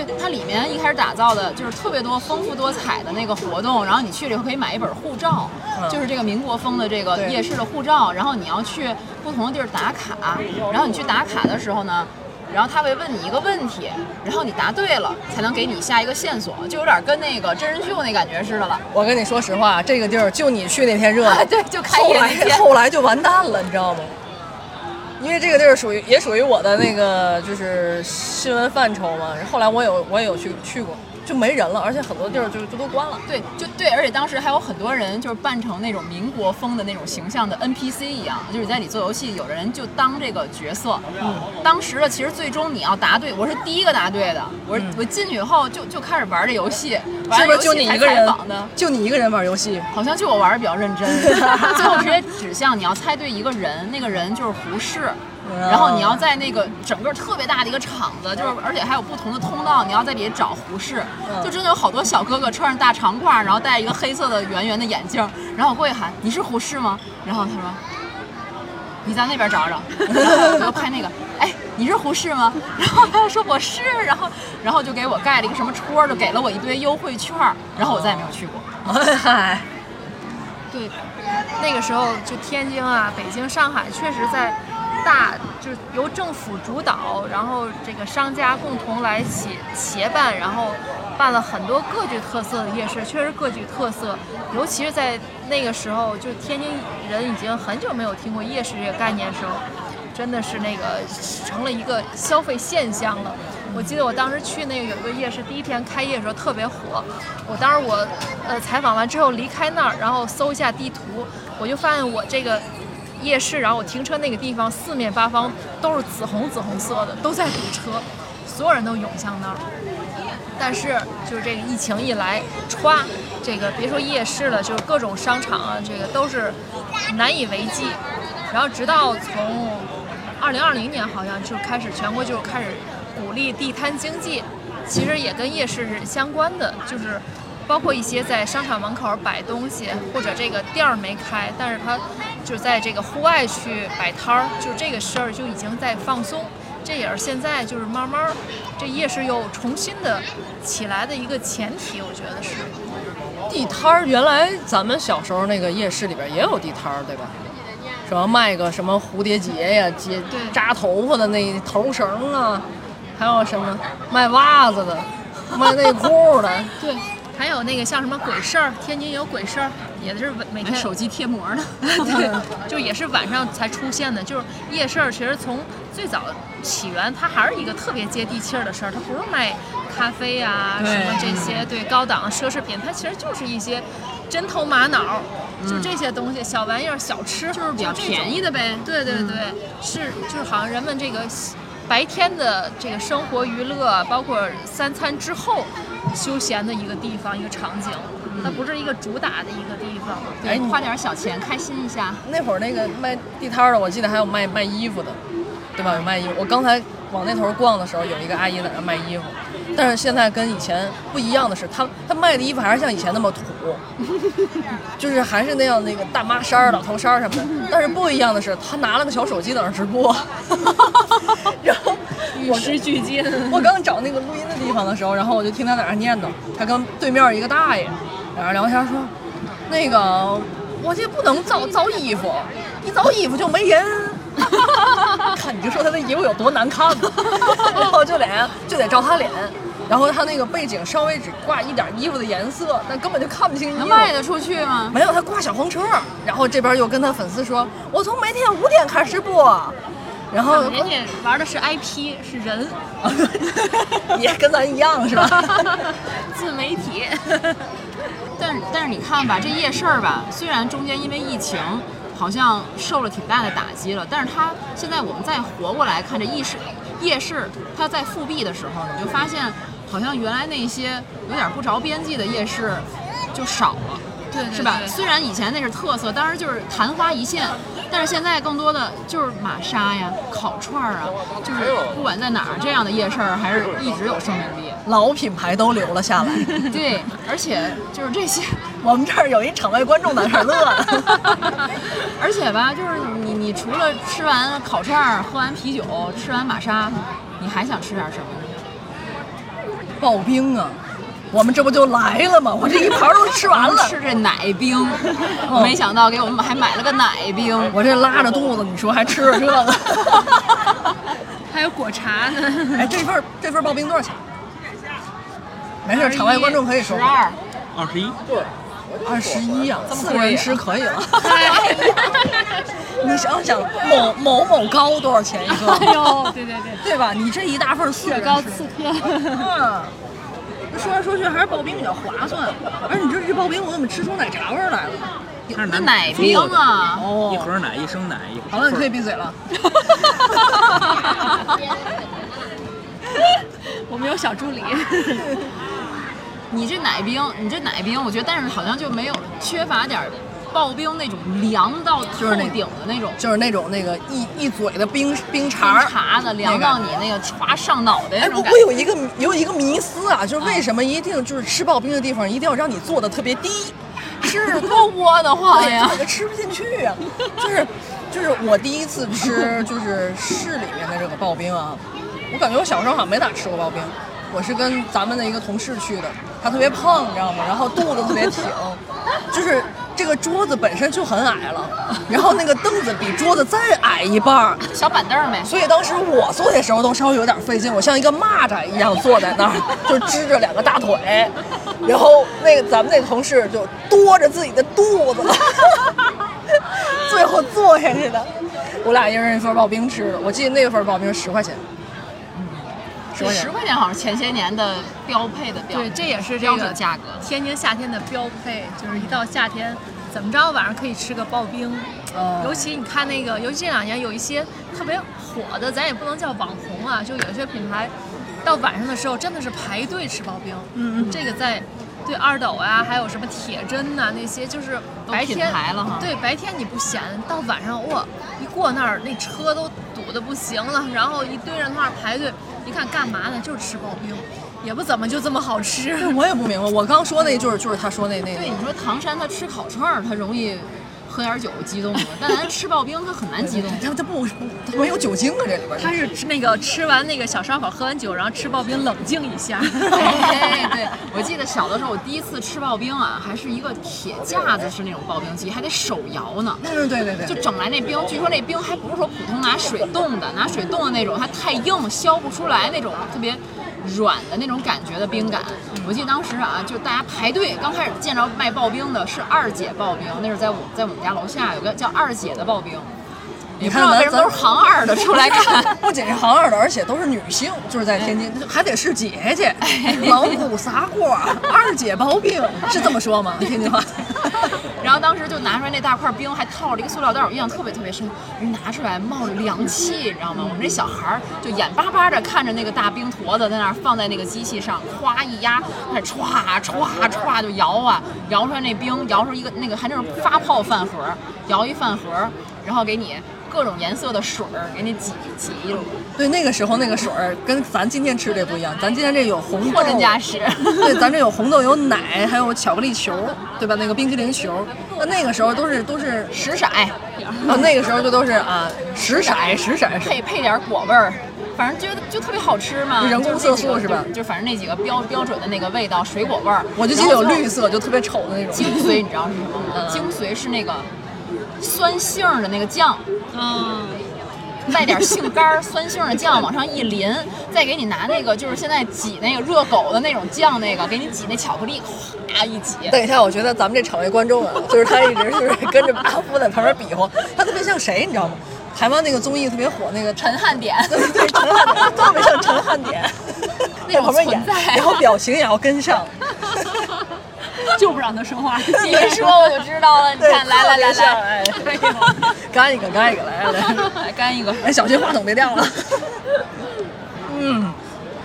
对，它里面一开始打造的就是特别多丰富多彩的那个活动，然后你去了以后可以买一本护照，嗯就是这个民国风的这个夜市的护照，然后你要去不同的地儿打卡，然后你去打卡的时候呢。然后他会问你一个问题，然后你答对了，才能给你下一个线索，就有点跟那个真人秀那感觉似的了。我跟你说实话，这个地儿就你去那天热闹，<laughs> 啊对就开业那天后来就完蛋了，你知道吗？因为这个地儿属于也属于我的那个就是新闻范畴嘛，后来我有我也有去去过，就没人了，而且很多地儿就就都关了。对，就对，而且当时还有很多人就是扮成那种民国风的那种形象的 NPC 一样，就是在里做游戏，有的人就当这个角色。嗯，当时的其实最终你要答对，我是第一个答对的，我是、我进去以后就就开始玩这游戏，玩是不是就你一个人采访的？？就你一个人玩游戏？好像就我玩的比较认真，<laughs> 最后直接指向你要猜对一个人，那个人就是胡适。然后你要在那个整个特别大的一个场子，就是而且还有不同的通道，你要在里找胡适，就真的有好多小哥哥穿着大长褂，然后戴一个黑色的圆圆的眼镜，然后我过去喊你是胡适吗？然后他说你在那边找找，然后我就拍那个，哎，你是胡适吗？然后他就说我是，然后然后就给我盖了一个什么戳，就给了我一堆优惠券，然后我再也没有去过。嗨，对，那个时候就天津啊、北京、上海，确实在大就是由政府主导，然后这个商家共同来协协办，然后办了很多各具特色的夜市，确实各具特色。尤其是在那个时候，就天津人已经很久没有听过夜市这个概念的时候，真的是那个成了一个消费现象了。我记得我当时去那个有一个夜市，第一天开业的时候特别火。我当时我呃采访完之后离开那儿，然后搜一下地图，我就发现我这个夜市，然后我停车那个地方四面八方都是紫红紫红色的，都在堵车，所有人都涌向那儿。但是就是这个疫情一来，歘，这个别说夜市了，就是各种商场啊，这个都是难以为继。然后直到从二零二零年好像就开始全国就开始鼓励地摊经济，其实也跟夜市是相关的，就是包括一些在商场门口摆东西，或者这个店儿没开，但是他就在这个户外去摆摊儿，就这个事儿就已经在放松。这也是现在就是慢慢儿这夜市又重新的起来的一个前提，我觉得是。地摊儿原来咱们小时候那个夜市里边也有地摊儿，对吧？什么卖个什么蝴蝶结呀、结扎头发的那头绳啊，还有什么卖袜子的、卖内裤的，<laughs> 对，还有那个像什么鬼市儿，天津有鬼市儿，也是每天手机贴膜呢。<laughs> 对，就也是晚上才出现的。就是夜市儿，其实从最早起源，它还是一个特别接地气儿的事儿，它不是卖咖啡啊什么这些对高档奢侈品，它其实就是一些针头玛瑙，就这些东西，小玩意儿、小吃，就是比较便宜的呗。对对对，是就是好像人们这个白天的这个生活娱乐，包括三餐之后休闲的一个地方、一个场景，它不是一个主打的一个地方。哎你花点小钱开心一下。那会儿那个卖地摊的，我记得还有卖卖衣服的，对吧？有卖衣服。我刚才往那头逛的时候，有一个阿姨在那儿卖衣服，但是现在跟以前不一样的是，她她卖的衣服还是像以前那么土，<laughs> 就是还是那样那个大妈衫儿、老头衫儿什么的。但是不一样的是，她拿了个小手机在那直播，<laughs> 然后与时俱进。我刚找那个录音的地方的时候，然后我就听她在那念叨，她跟对面一个大爷，在那聊天说，那个我这不能造造衣服，一造衣服就没人。<laughs> 看你就说他那衣服有多难看吧，然后就得就得照他脸，然后他那个背景稍微只挂一点衣服的颜色，但根本就看不清衣服。能卖得出去吗？没有，他挂小黄车，然后这边又跟他粉丝说，我从每天五点开始播，然后人家玩的是 IP，是人，<laughs> 也跟咱一样是吧？<laughs> 自媒体。但是但是你看吧，这夜市儿吧，虽然中间因为疫情好像受了挺大的打击了，但是他现在我们再活过来看这夜市，夜市他在复辟的时候，你就发现好像原来那些有点不着边际的夜市就少了。对对是吧？对虽然以前那是特色，当时就是昙花一现，但是现在更多的就是玛莎呀、烤串儿啊，就是不管在哪儿，这样的夜市儿还是一直有生命力。老品牌都留了下来。<laughs> 对，而且就是这些，<laughs> 我们这儿有一场外观众在这儿乐呢。<laughs> 而且吧，就是你你除了吃完烤串儿、喝完啤酒、吃完玛莎，你还想吃点什么呢？刨冰啊，我们这不就来了吗？<laughs> 我这一盘都吃完了，吃这奶冰，没想到给我们还买了个奶冰。我这拉着肚子，你说还吃着这个？<laughs> 还有果茶呢。<laughs> 哎，这份儿这份儿刨冰多少钱？没事，场外观众可以说十。二，二十一，对二十一啊，四个人吃可以了。你想想，某某某糕多少钱一个？哎呦，对对对，对吧？你这一大份四个雪人吃糕刺客。嗯，说来说去还是刨冰比较划算。而你这这刨冰，我怎么吃出奶茶味儿来了？那奶冰啊，哦一盒奶，一升奶，一盒。好了，你可以闭嘴了。<laughs> 我们有小助理。<laughs> 你这奶冰，你这奶冰，我觉得，但是好像就没有缺乏点儿刨冰那种凉到透就是那顶的那种就是那种那个一一嘴的冰冰冰碴儿。碴子，凉到你那个歘上脑袋那种感觉。我有一个有一个迷思啊，就是为什么一定就是吃刨冰的地方一定要让你坐的特别低？是多窝得慌 <laughs> 哎呀这！个吃不进去啊。就是就是我第一次吃就是市里面的这个刨冰啊，我感觉我小时候好像没咋吃过刨冰。我是跟咱们的一个同事去的，他特别胖，你知道吗？然后肚子特别挺，就是这个桌子本身就很矮了，然后那个凳子比桌子再矮一半儿，小板凳儿呗，所以当时我坐的时候都稍微有点费劲，我像一个蚂蚱一样坐在那儿，<laughs> 就支着两个大腿，然后那个咱们那同事就多着自己的肚子，<laughs> 最后坐下去的。我俩一人一份刨冰吃的。我记得那份刨冰十块钱，十块钱十。块钱好像是前些年的标配的标，对，这也是这标个准价格。天津夏天的标配，就是一到夏天，怎么着晚上可以吃个刨冰。哦尤其你看那个，尤其这两年有一些特别火的，咱也不能叫网红啊，就有些品牌，到晚上的时候真的是排队吃刨冰。嗯嗯这个在对二斗啊，还有什么铁针呐、那些，就是白天了哈对，白天你不闲，到晚上哇，一过那儿那车都堵得不行了，然后一堆人那儿排队，一看干嘛呢？就是吃刨冰，也不怎么就这么好吃。<laughs> 我也不明白，我刚说那就是就是他说那那对，你说唐山他吃烤串儿，他容易喝点酒激动了，但咱吃刨冰他很难激动。他他不不他没有酒精啊这里边儿。他是吃那个吃完那个小烧烤，喝完酒，然后吃刨冰冷静一下。<laughs> 哎，对，我记得小的时候，我第一次吃刨冰啊，还是一个铁架子式那种刨冰机，还得手摇呢。嗯，对对对，就整来那冰，据说那冰还不是说普通拿水冻的，拿水冻的那种，它太硬削不出来那种特别软的那种感觉的冰感。我记得当时啊，就大家排队，刚开始见着卖刨冰的是二姐刨冰，那是在我在我们家楼下有个叫二姐的刨冰，也不知道为什么都是行二的出来看。<laughs> 不仅是行二的，而且都是女性，就是在天津，还得是姐姐，老虎撒过，二姐包冰，是这么说吗？天津话。<laughs> 然后当时就拿出来那大块冰，还套了一个塑料袋，我印象特别特别深。人拿出来冒着凉气，你知道吗？我们这小孩儿就眼巴巴的看着那个大冰坨子在那儿放在那个机器上，咵一压，那歘歘歘就摇啊，摇出来那冰，摇出一个那个还那种发泡饭盒，摇一饭盒，然后给你各种颜色的水儿给你挤挤一路，对，那个时候那个水儿跟咱今天吃的不一样，咱今天这有红豆货真价实。对，咱这有红豆，有奶，还有巧克力球，对吧？那个冰淇淋球，那那个时候都是都是 <laughs> 十色，啊，那个时候就都是啊十色十色配配点果味儿，反正觉得就特别好吃嘛。人工色素是吧就就反正那几个标标准的那个味道，水果味儿。我就记得有绿色，就特别丑的那种。精髓你知道是什么吗？<laughs> 嗯精髓是那个酸杏儿的那个酱，嗯，带点杏干儿，酸杏儿的酱 <laughs> 往上一淋，再给你拿那个就是现在挤那个热狗的那种酱，那个给你挤那巧克力，哗一挤。等一下，我觉得咱们这场外观众啊，<laughs> 就是他一直是跟着 <laughs> 阿夫在旁边比划，他特别像谁，你知道吗？台湾那个综艺特别火，那个陈汉典，对对，陈汉典特别像陈汉典，那种旁边演存在，然后表情也要跟上。就不让他说话。<laughs> 你一说我就知道了。你，看，来来来来，哎，<laughs> 干一个，干一个，来来来，<laughs> 干一个。哎，小心话筒别掉了。嗯，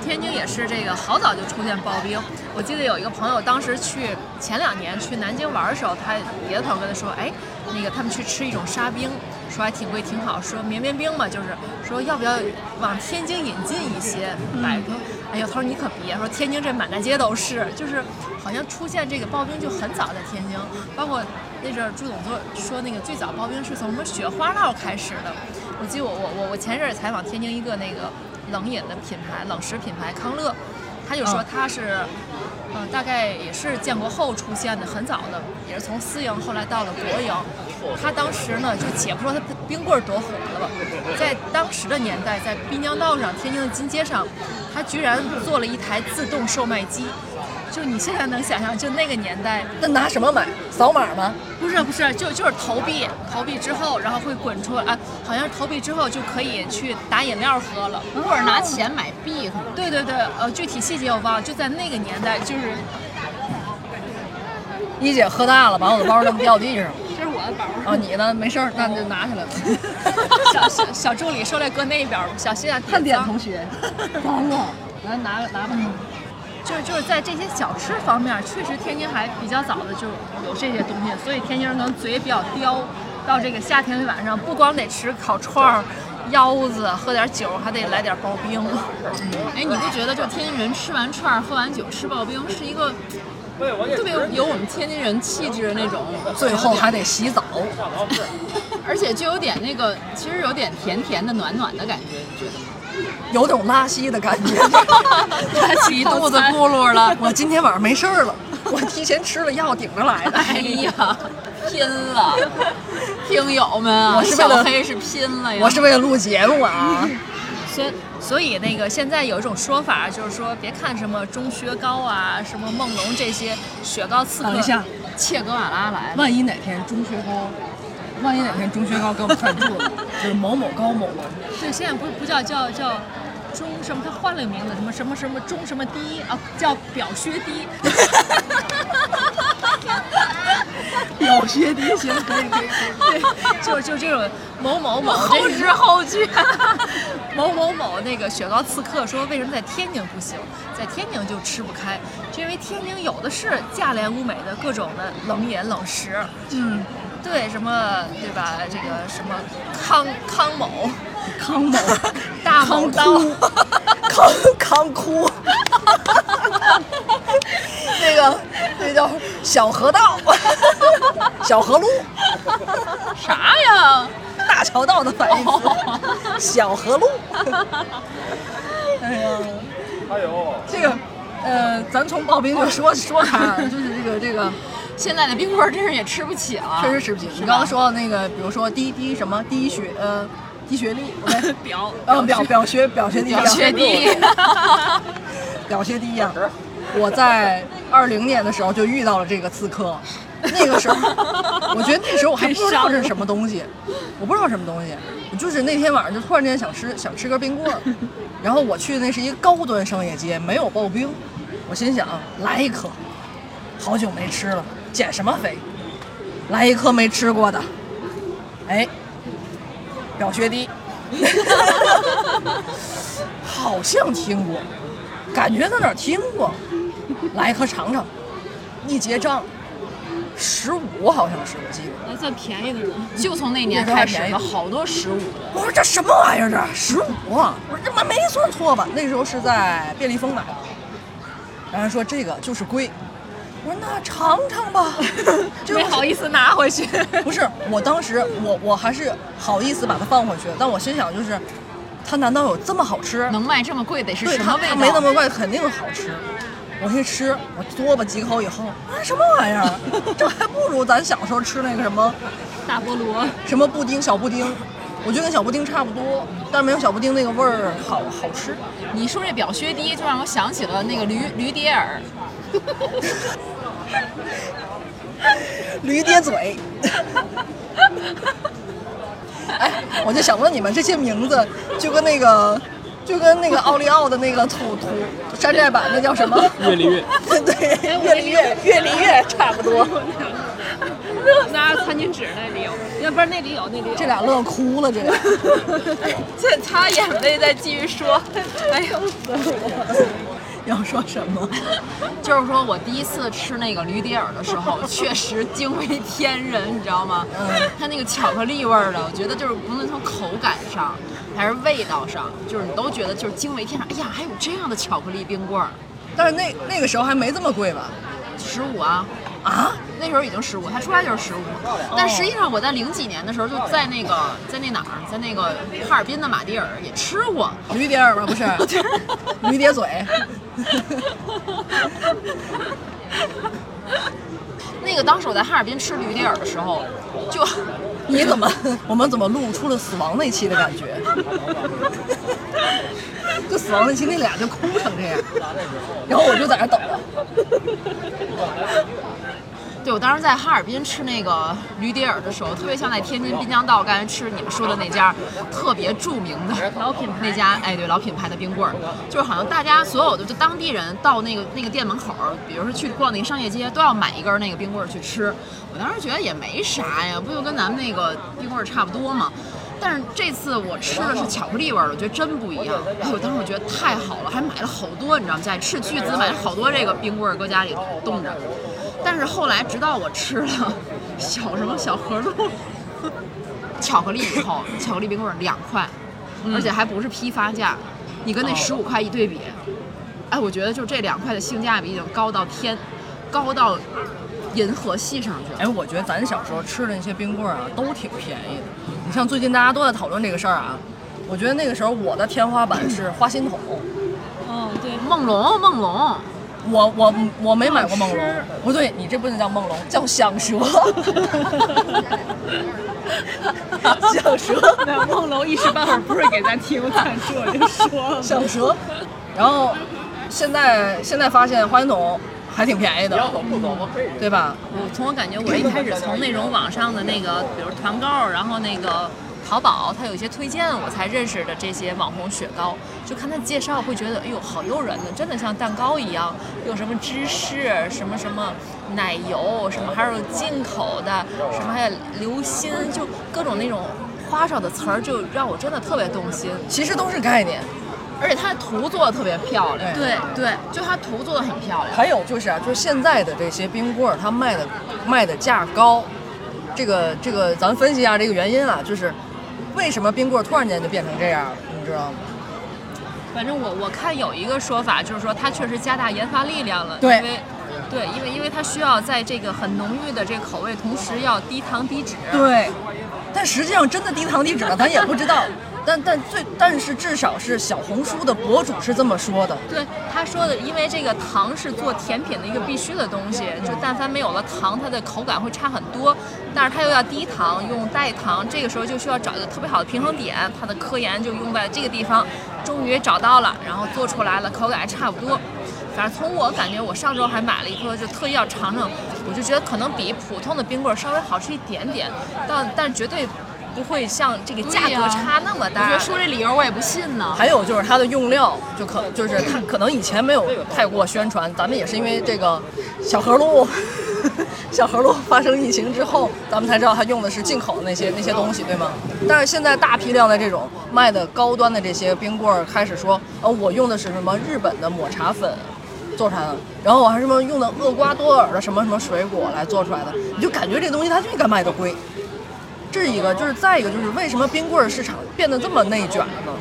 天津也是这个好早就出现刨冰。我记得有一个朋友，当时去前两年去南京玩的时候，他别的朋友跟他说，哎，那个他们去吃一种沙冰，说还挺贵挺好，说绵绵冰嘛，就是说要不要往天津引进一些？买说，哎呦，他说你可别说，天津这满大街都是，就是好像出现这个刨冰就很早在天津，包括那阵儿朱总说说那个最早刨冰是从什么雪花酪开始的。我记得我我我我前阵儿采访天津一个那个冷饮的品牌冷食品牌康乐，他就说他是，嗯，大概也是建国后出现的，很早的，也是从私营后来到了国营。他当时呢，就且不说他冰棍儿多火了吧，在当时的年代，在滨江道上，天津的金街上，他居然做了一台自动售卖机。就你现在能想象，就那个年代，那拿什么买？扫码吗？不是不是，就就是投币，投币之后，然后会滚出啊，好像投币之后就可以去打饮料喝了。或者拿钱买币，对对对，呃，具体细节我忘了，就在那个年代，就是一姐喝大了，把我的包扔掉地上了。这是我的包。啊，你呢？没事儿，那就拿下来吧。小小小助理说来搁那边儿，小心啊，探点同学，完了，来拿拿吧。就是就是在这些小吃方面，确实天津还比较早的就有这些东西，所以天津人可能嘴比较刁。到这个夏天晚上，不光得吃烤串儿、腰子，喝点酒，还得来点刨冰。哎，你不觉得就天津人吃完串儿、喝完酒、吃刨冰是一个特别有我们天津人气质的那种，最后还得洗澡。而且就有点那个，其实有点甜甜的、暖暖的感觉，你觉得吗？有种拉稀的感觉。<laughs> 拉起一肚子咕噜了。<laughs> 我今天晚上没事儿了，我提前吃了药顶着来的。<laughs> 哎呀，拼了！听友们啊，我黑是拼了呀！我是为了录节目啊。所以所以那个现在有一种说法，就是说别看什么钟薛高啊、什么梦龙这些雪糕刺客，等一下，切格瓦拉来了，万一哪天钟薛高万一哪天钟薛高给我们赞助了，<laughs> 就是某某高某某。对，现在不不叫叫叫钟什么，他换了个名字，什么什么什么钟什么低啊，叫表薛低。<laughs> 表薛低行，可以可以可以。对，就就这种某某某后知后觉。<laughs> 某某某那个雪糕刺客说，为什么在天津不行，在天津就吃不开，是因为天津有的是价廉物美的各种的冷饮冷食。嗯，对，什么对吧？这个什么康康某、康某、大 <laughs> 康某刀、康康哭，<laughs> 那个那叫小河道、小河路、啥呀？大桥道的反义词，<laughs> 小河路。哎呀，还有这个，呃，咱从刨冰就说说开了，就是这个这个，现在的冰棍儿真是也吃不起了，确实吃不起。你刚刚说的那个，比如说低低什么低学呃低 <laughs> <laughs> 学历，表呃表表学表学弟 <laughs> 表学弟，表学低呀。我在二零年的时候就遇到了这个刺客，那个时候，我觉得那时候我还不知道这是什么东西，我不知道什么东西，我就是那天晚上就突然间想吃想吃根冰棍儿，然后我去的那是一个高端商业街，没有刨冰，我心想来一颗，好久没吃了，减什么肥，来一颗没吃过的，哎，表学弟，好像听过，感觉在哪儿听过。来一颗尝尝，一结账，十五好像是我记得。那算便宜的了。就从那年开始了，好多十五的。我说这什么玩意儿？这十五？我说这没没算错吧？那时候是在便利蜂买的，然后说这个就是贵。我说那尝尝吧，<laughs> 没好意思拿回去。<laughs> 不是，我当时我我还是好意思把它放回去，但我心想就是，它难道有这么好吃？能卖这么贵得是对，什么味道？它没那么贵，肯定好吃。我一吃，我嘬吧几口以后，啊，什么玩意儿？<laughs> 这还不如咱小时候吃那个什么大菠萝，什么布丁、小布丁，我觉得跟小布丁差不多，但是没有小布丁那个味儿好好吃。你说这表薛低，就让我想起了那个驴驴蝶耳，<laughs> 驴爹嘴。哎，我就想问你们，这些名字就跟那个。就跟那个奥利奥的那个土土山寨版那叫什么？越离越。<laughs> 对，越离越，越离越差不多。拿餐巾纸那里有，要不是那里有，那里有。这俩乐哭了，这俩。<laughs> 在擦眼泪，再继续说。哎呦，死我！<laughs> 要说什么？<laughs> 就是说我第一次吃那个驴迭尔的时候，确实惊为天人，你知道吗？嗯。它那个巧克力味儿的，我觉得就是无论从口感上。还是味道上，就是你都觉得就是惊为天人。哎呀，还有这样的巧克力冰棍儿！但是那那个时候还没这么贵吧？十五啊啊！那时候已经十五，他出来就是十五。但实际上我在零几年的时候就在那个在那哪儿，在那个哈尔滨的马迭尔也吃过驴蝶耳吧？不是，<laughs> 驴蝶嘴。<laughs> 那个当时我在哈尔滨吃驴蝶耳的时候，就。<laughs> 你怎么？我们怎么录出了死亡那期的感觉？就死亡那期那俩就哭成这样，然后我就在那等。对，我当时在哈尔滨吃那个驴蝶耳的时候，特别像在天津滨江道刚才吃你们说的那家特别著名的老品牌 <laughs> 那家，哎，对，老品牌的冰棍儿，就是好像大家所有的就当地人到那个那个店门口，比如说去逛那个商业街，都要买一根那个冰棍儿去吃。我当时觉得也没啥呀，不就跟咱们那个冰棍儿差不多吗？但是这次我吃的是巧克力味儿的，我觉得真不一样。哎，我当时我觉得太好了，还买了好多，你知道吗？在斥巨资买了好多这个冰棍儿，搁家里冻着。但是后来，直到我吃了 <laughs> 小什么小河路巧克力以后，巧克力冰棍儿两块，而且还不是批发价，你跟那十五块一对比，哎，我觉得就这两块的性价比已经高到天，高到银河系上去了。哎，我觉得咱小时候吃的那些冰棍儿啊，都挺便宜的。你像最近大家都在讨论这个事儿啊，我觉得那个时候我的天花板是花心筒。哦，对，梦龙，梦龙。我我我没买过梦龙，不对，你这不能叫梦龙，叫响蛇。<laughs> 响蛇，那梦龙一时半会儿不是给咱提供赞助，我就说响蛇。然后现在现在发现花心筒还挺便宜的，对吧？我从我感觉，我一开始从那种网上的那个，比如团购，然后那个淘宝，它有一些推荐，我才认识的这些网红雪糕。就看它介绍，会觉得哎呦好诱人呢，真的像蛋糕一样，有什么芝士，什么什么奶油，什么还有进口的，什么还有流心，就各种那种花哨的词儿，就让我真的特别动心。其实都是概念。而且它的图做的特别漂亮，对对，就它图做的很漂亮。还有就是啊，就是现在的这些冰棍儿，它卖的卖的价高，这个这个咱分析一下这个原因啊，就是为什么冰棍突然间就变成这样了，你知道吗？反正我我看有一个说法，就是说它确实加大研发力量了，对因为对，因为因为它需要在这个很浓郁的这个口味，同时要低糖低脂。对，但实际上真的低糖低脂了，咱也不知道。但但最但是至少是小红书的博主是这么说的，对他说的，因为这个糖是做甜品的一个必须的东西，就但凡没有了糖，它的口感会差很多。但是它又要低糖，用代糖，这个时候就需要找一个特别好的平衡点。它的科研就用在这个地方，终于找到了，然后做出来了，口感还差不多。反正从我感觉，我上周还买了一颗，就特意要尝尝，我就觉得可能比普通的冰棍稍微好吃一点点，但但绝对不会像这个价格差那么大。我觉得说这理由我也不信呢。还有就是它的用料，就可就是它可能以前没有太过宣传，咱们也是因为这个小河路，<laughs> 小河路发生疫情之后，咱们才知道它用的是进口的那些那些东西，对吗？但是现在大批量的这种卖的高端的这些冰棍儿，开始说，呃，我用的是什么日本的抹茶粉。做出来的，然后我还什么用的厄瓜多尔的什么什么水果来做出来的，你就感觉这东西它就应该卖的贵。这是一个，就是再一个就是为什么冰棍儿市场变得这么内卷了呢？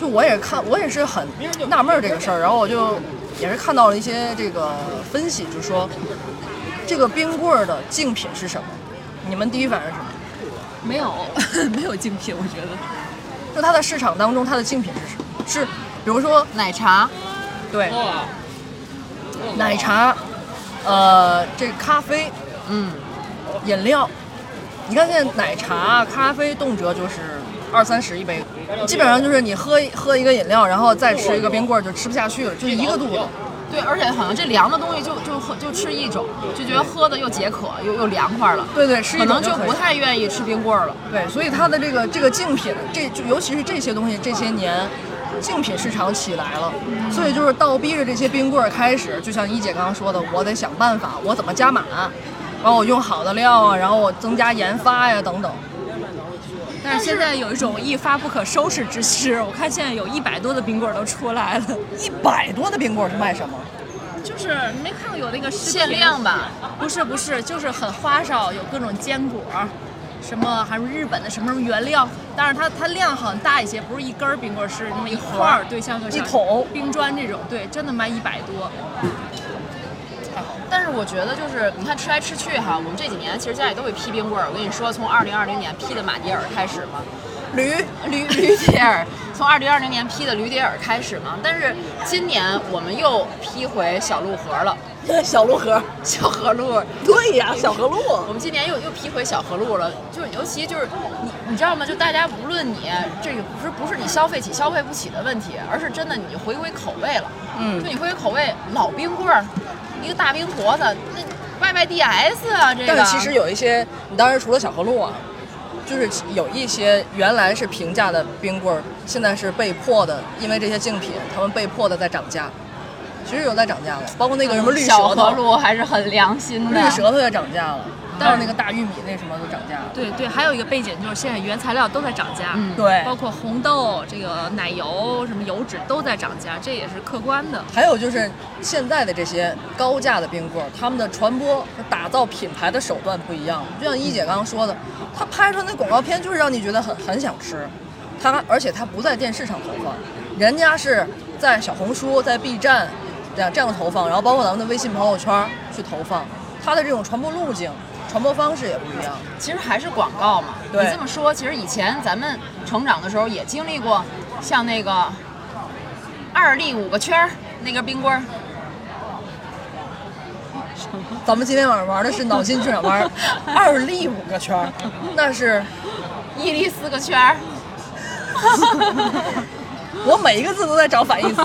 就我也看，我也是很纳闷儿这个事儿，然后我就也是看到了一些这个分析，就说这个冰棍儿的竞品是什么？你们第一反应是什么？没有 <laughs> 没有竞品，我觉得。就它的市场当中，它的竞品是什么？是比如说奶茶，对奶茶，呃，这咖啡，嗯，饮料，你看现在奶茶、咖啡动辄就是二三十一杯，基本上就是你喝喝一个饮料，然后再吃一个冰棍儿就吃不下去了，就一个肚子。对，而且好像这凉的东西就就喝就吃一种，就觉得喝的又解渴又又凉快了，对对，吃一可能就不太愿意吃冰棍儿了。对，所以它的这个这个竞品，这就尤其是这些东西，这些年竞品市场起来了，所以就是倒逼着这些冰棍儿开始，就像一姐刚刚说的，我得想办法，我怎么加码，然后我用好的料啊，然后我增加研发呀等等。但是现在有一种一发不可收拾之势，我看现在有一百多的冰棍儿都出来了，一百多的冰棍儿是卖什么？就是你没看过有那个限量吧？不是不是，就是很花哨，有各种坚果，什么还是日本的什么什么原料，但是它它量很大一些，不是一根儿冰棍儿，是那么一块儿，对，像个一桶冰砖这种，对，真的卖一百多。但是我觉得就是你看吃来吃去哈，我们这几年其实家里都会批冰棍儿。我跟你说，从二零二零年批的马迭尔开始嘛，驴驴 <laughs> 驴迭尔，从二零二零年批的驴迭尔开始嘛。但是今年我们又批回小鹿河了，<laughs> 小鹿河，小河鹿。对呀，小河鹿。我们今年又又批回小河鹿了，就是尤其就是你你知道吗？就大家无论你这个不是不是你消费起消费不起的问题，而是真的你回归口味了。嗯就你回归口味，老冰棍儿，一个大冰坨子，那 YYDS 啊，这个。但其实有一些，你当时除了小河路啊，就是有一些原来是平价的冰棍儿，现在是被迫的，因为这些竞品，他们被迫的在涨价。其实有在涨价的，包括那个什么绿小河舌头，路还是很良心的。绿舌头也涨价了，还有那个大玉米那什么都涨价了。对对，还有一个背景就是现在原材料都在涨价，嗯对包括红豆、这个奶油、什么油脂都在涨价，这也是客观的。还有就是现在的这些高价的冰棍儿，他们的传播和打造品牌的手段不一样。就像一姐刚刚说的，他拍出来那广告片就是让你觉得很很想吃，她而且她不在电视上投放，人家是在小红书、在 B 站这样这样投放，然后包括咱们的微信朋友圈去投放，它的这种传播路径、传播方式也不一样。其实还是广告嘛。对你这么说，其实以前咱们成长的时候也经历过，像那个二力五个圈儿那个冰棍儿，咱们今天晚上玩的是脑筋急转弯，<laughs> 二力五个圈儿，那是 <laughs> 一力四个圈儿。<laughs> 我每一个字都在找反义词，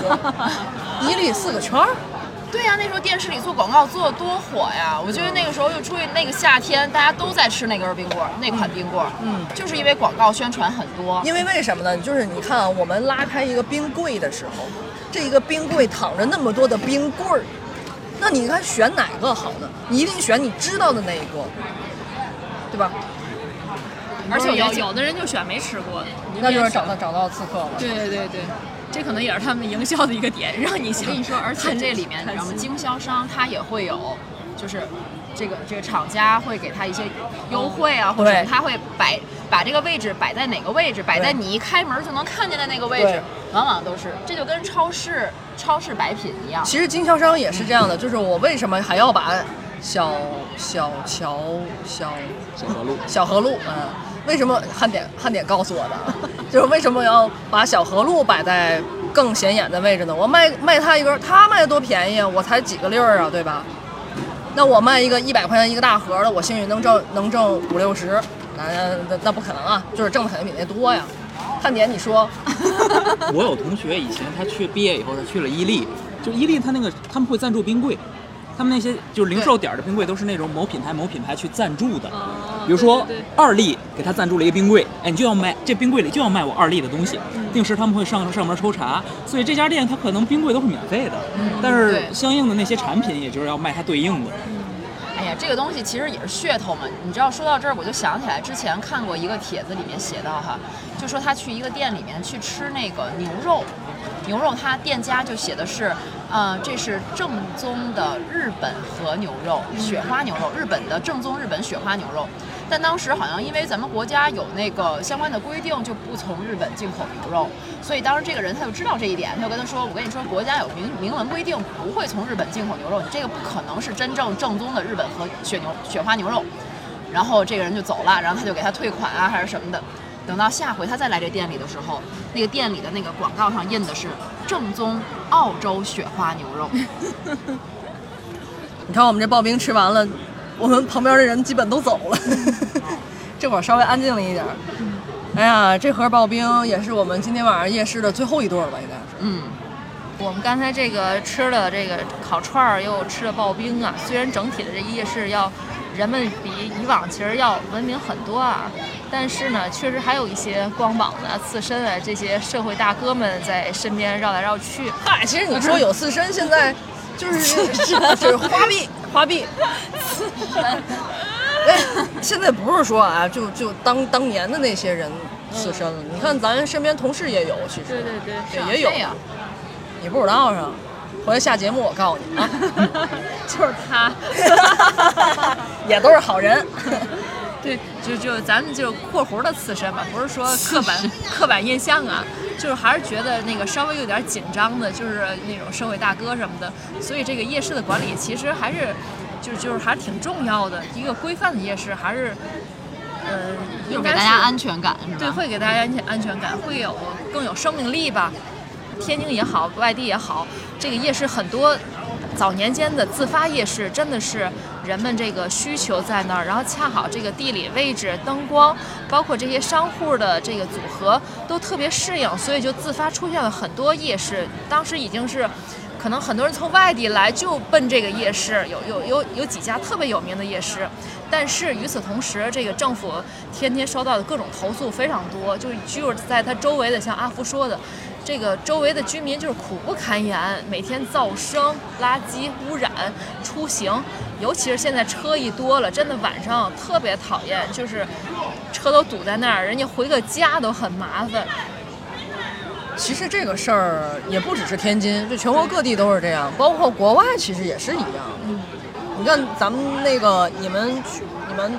一力四个圈儿，对呀、那时候电视里做广告做的多火呀！我觉得那个时候又出去那个夏天，大家都在吃那根冰棍儿，那款冰棍儿，嗯就是因为广告宣传很多。因为为什么呢？就是你看啊，我们拉开一个冰柜的时候，这一个冰柜躺着那么多的冰棍儿，那你看选哪个好呢？你一定选你知道的那一个，对吧？而且有有的人就选没吃过的，那就是找到找到刺客了。对对对对，这可能也是他们营销的一个点，让你想。我跟你说，而且这里面你知道吗？经销商他也会有，就是这个这个厂家会给他一些优惠啊，或者他会摆把这个位置摆在哪个位置，摆在你一开门就能看见的那个位置，往往都是这就跟超市超市摆品一样。其实经销商也是这样的，就是我为什么还要把小小桥小小河路小河路，嗯，为什么汉典汉典告诉我的，<laughs> 就是为什么要把小河路摆在更显眼的位置呢？我卖卖他一根，他卖的多便宜啊，我才几个粒儿啊，对吧？那我卖一个一百块钱一个大盒的，我兴许能挣能挣五六十，那那那不可能啊，就是挣的肯定比那多呀。汉典，你说，<laughs> 我有同学以前他去毕业以后，他去了伊利，就伊利他那个他们会赞助冰柜，他们那些就是零售点儿的冰柜都是那种某品牌某品牌去赞助的，比如说二利给他赞助了一个冰柜，哎，你就要卖这冰柜里就要卖我二利的东西，定时他们会上上门抽查，所以这家店它可能冰柜都是免费的，但是相应的那些产品也就是要卖它对应的，哎呀，这个东西其实也是噱头嘛。你知道，说到这儿，我就想起来之前看过一个帖子，里面写到哈，就说他去一个店里面去吃那个牛肉，牛肉它店家就写的是，呃，这是正宗的日本和牛肉，雪花牛肉，日本的正宗日本雪花牛肉。但当时好像因为咱们国家有那个相关的规定，就不从日本进口牛肉，所以当时这个人他就知道这一点，他就跟他说：“我跟你说，国家有明明文规定，不会从日本进口牛肉，你这个不可能是真正正宗的日本和雪牛雪花牛肉。”然后这个人就走了，然后他就给他退款啊，还是什么的。等到下回他再来这店里的时候，那个店里的那个广告上印的是正宗澳洲雪花牛肉。<laughs> 你看我们这刨冰吃完了，我们旁边的人基本都走了，<laughs> 这会儿稍微安静了一点儿。哎呀，这盒刨冰也是我们今天晚上夜市的最后一顿了吧？应该是。嗯，我们刚才这个吃了这个烤串儿，又吃了刨冰啊。虽然整体的这夜市要人们比以往其实要文明很多啊，但是呢，确实还有一些光膀子、啊、刺身啊这些社会大哥们在身边绕来绕去。嗨，其实你说有刺身，现在就是就是花臂花臂。<laughs> <laughs> 哎，现在不是说啊，就就当当年的那些人刺身了。你看咱身边同事也有，其实对对对，也有你不知道是吧？回来下节目我告诉你啊，<laughs> 就是他。<laughs> 也都是好人。<laughs> 对，就就咱们就括弧的刺身吧，不是说刻板刻板印象啊，就是还是觉得那个稍微有点紧张的，就是那种社会大哥什么的，所以这个夜市的管理其实还是，就就是还是挺重要的，一个规范的夜市还是，呃，就应该给大家安全感是吧？对，会给大家安全安全感，会有更有生命力吧。天津也好，外地也好，这个夜市很多早年间的自发夜市，真的是人们这个需求在那儿，然后恰好这个地理位置、灯光，包括这些商户的这个组合都特别适应，所以就自发出现了很多夜市。当时已经是。可能很多人从外地来就奔这个夜市，有有有有几家特别有名的夜市，但是与此同时，这个政府天天收到的各种投诉非常多，就是就是在它周围的，像阿福说的，这个周围的居民就是苦不堪言，每天噪声、垃圾污染、出行，尤其是现在车一多了，真的晚上特别讨厌，就是车都堵在那儿，人家回个家都很麻烦。其实这个事儿也不只是天津，就全国各地都是这样，包括国外其实也是一样。嗯，你看咱们那个你们去你们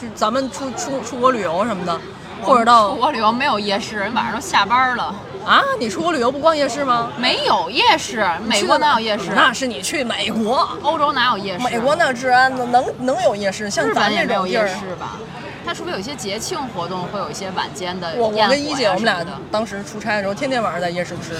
就咱们出出出国旅游什么的，或者到出国旅游没有夜市，人晚上都下班了，啊，你出国旅游不逛夜市吗？没有夜市。美国哪有夜市？那是你去美国，欧洲哪有夜市？美国那治安能能能有夜市？像咱本也没有夜这种地儿，市吧？它除非有一些节庆活动，会有一些晚间的我我跟一姐我们俩当时出差的时候，天天晚上在夜市吃。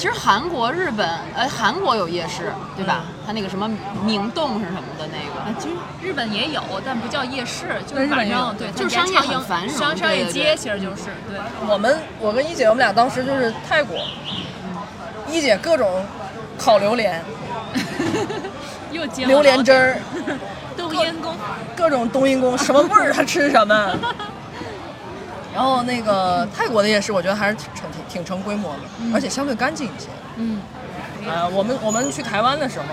其实韩国、日本，呃，韩国有夜市，对吧？嗯它那个什么明洞是什么的那个，其实日本也有，但不叫夜市，就是对日本也有晚上对，它就是商业很繁荣商商业街其实就是对。我们我跟一姐我们俩当时就是泰国，一姐各种烤榴莲，<laughs> 又接榴莲汁儿，<laughs> 冬阴功，各种冬阴功，什么味儿她吃什么。<laughs> 然后那个泰国的夜市，我觉得还是挺成挺挺成规模的，而且相对干净一些。嗯，呃，我们我们去台湾的时候，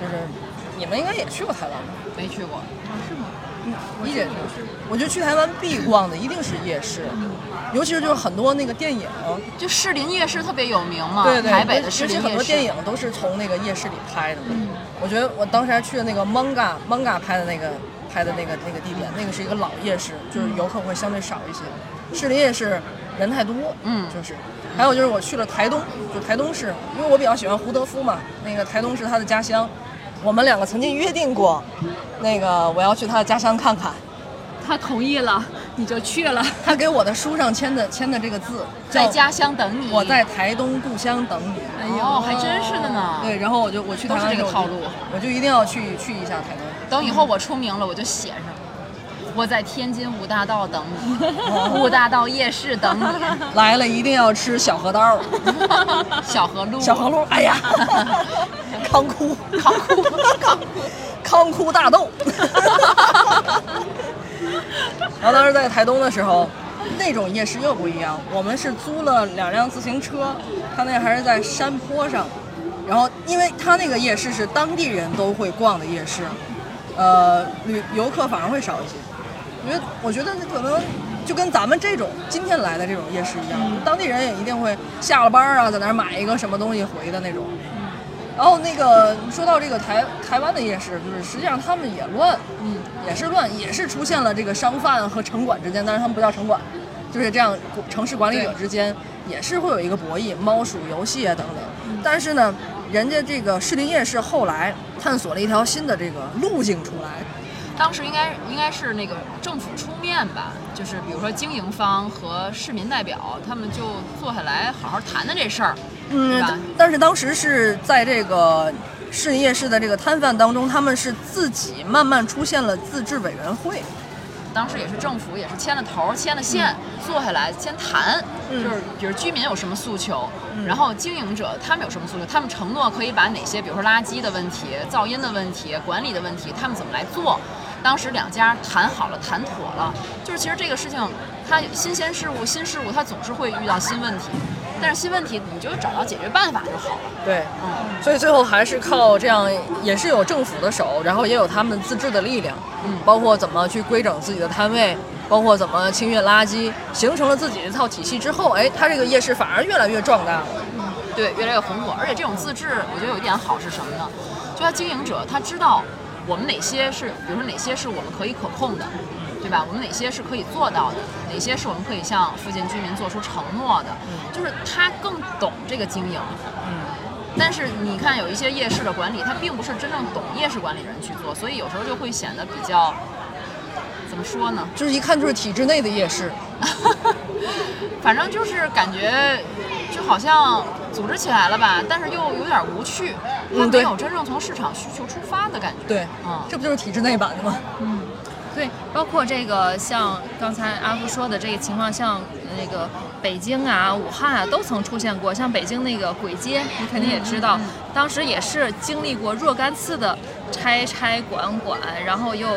就是你们应该也去过台湾吧？没去过，是吗一姐去，我觉得去台湾必逛的一定是夜市，尤其是就是很多那个电影，就士林夜市特别有名嘛，对对，台北的士尤其林夜市。很多电影都是从那个夜市里拍的。我觉得我当时还去了那个 manga manga 拍的那个拍的那个那个地点，那个是一个老夜市，就是游客会相对少一些。士林夜市人太多，嗯就是。还有就是我去了台东，就台东市，因为我比较喜欢胡德夫嘛，那个台东是他的家乡。我们两个曾经约定过，那个我要去他的家乡看看。他同意了，你就去了。他给我的书上签的签的这个字，在家乡等你。我在台东故乡等你。哎呦，还真是的呢。对，然后我就我去台湾这个套路我就一定要去去一下台东。等以后我出名了，我就写上。我在天津五大道等你，<laughs> 五大道夜市等你，<laughs> 来了一定要吃小河道，<laughs> 小河路，小河路，哎呀，康窟，康窟，康窟，康窟大豆。然后当时在台东的时候，那种夜市又不一样，我们是租了两辆自行车，他那还是在山坡上，然后因为他那个夜市是当地人都会逛的夜市，呃，旅游客反而会少一些。因为我觉得可能就跟咱们这种今天来的这种夜市一样，当地人也一定会下了班儿啊，在那儿买一个什么东西回的那种。然后那个说到这个台台湾的夜市，就是实际上他们也乱，嗯，也是乱，也是出现了这个商贩和城管之间，但是他们不叫城管，就是这样城市管理者之间也是会有一个博弈，猫鼠游戏啊等等。但是呢，人家这个士林夜市后来探索了一条新的这个路径出来，当时应该应该是那个政府出面吧，就是比如说经营方和市民代表，他们就坐下来好好谈谈这事儿，嗯，但是当时是在这个市林夜市的这个摊贩当中，他们是自己慢慢出现了自治委员会。当时也是政府也是牵了头儿牵了线，坐下来先谈，嗯。就是比如居民有什么诉求，然后经营者他们有什么诉求，他们承诺可以把哪些，比如说垃圾的问题、噪音的问题、管理的问题，他们怎么来做。当时两家谈好了，谈妥了，就是其实这个事情，它新鲜事物、新事物，它总是会遇到新问题，但是新问题你就找到解决办法就好了。对，嗯，所以最后还是靠这样，也是有政府的手，然后也有他们自治的力量，嗯包括怎么去规整自己的摊位，包括怎么清运垃圾，形成了自己的一套体系之后，哎，它这个夜市反而越来越壮大了。对，越来越红火。而且这种自治，我觉得有一点好是什么呢？就他经营者他知道我们哪些是，比如说哪些是我们可以可控的，对吧？我们哪些是可以做到的，哪些是我们可以向附近居民做出承诺的，嗯就是他更懂这个经营。嗯，但是你看，有一些夜市的管理，他并不是真正懂夜市管理人去做，所以有时候就会显得比较，怎么说呢？就是一看就是体制内的夜市。<laughs> 反正就是感觉，就好像组织起来了吧，但是又有点无趣，它没有真正从市场需求出发的感觉。对，嗯这不就是体制内版的吗？对，包括这个像刚才阿福说的这个情况，像那个北京啊、武汉啊，都曾出现过。像北京那个簋街，你肯定也知道，当时也是经历过若干次的拆拆管管，然后又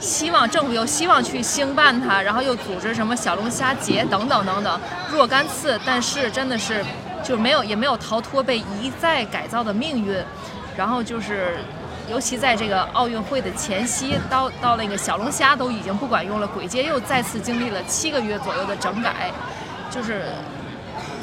希望政府又希望去兴办它，然后又组织什么小龙虾节等等等等，若干次，但是真的是就没有也没有逃脱被一再改造的命运，然后就是。尤其在这个奥运会的前夕，到到那个小龙虾都已经不管用了，簋街又再次经历了七个月左右的整改，就是，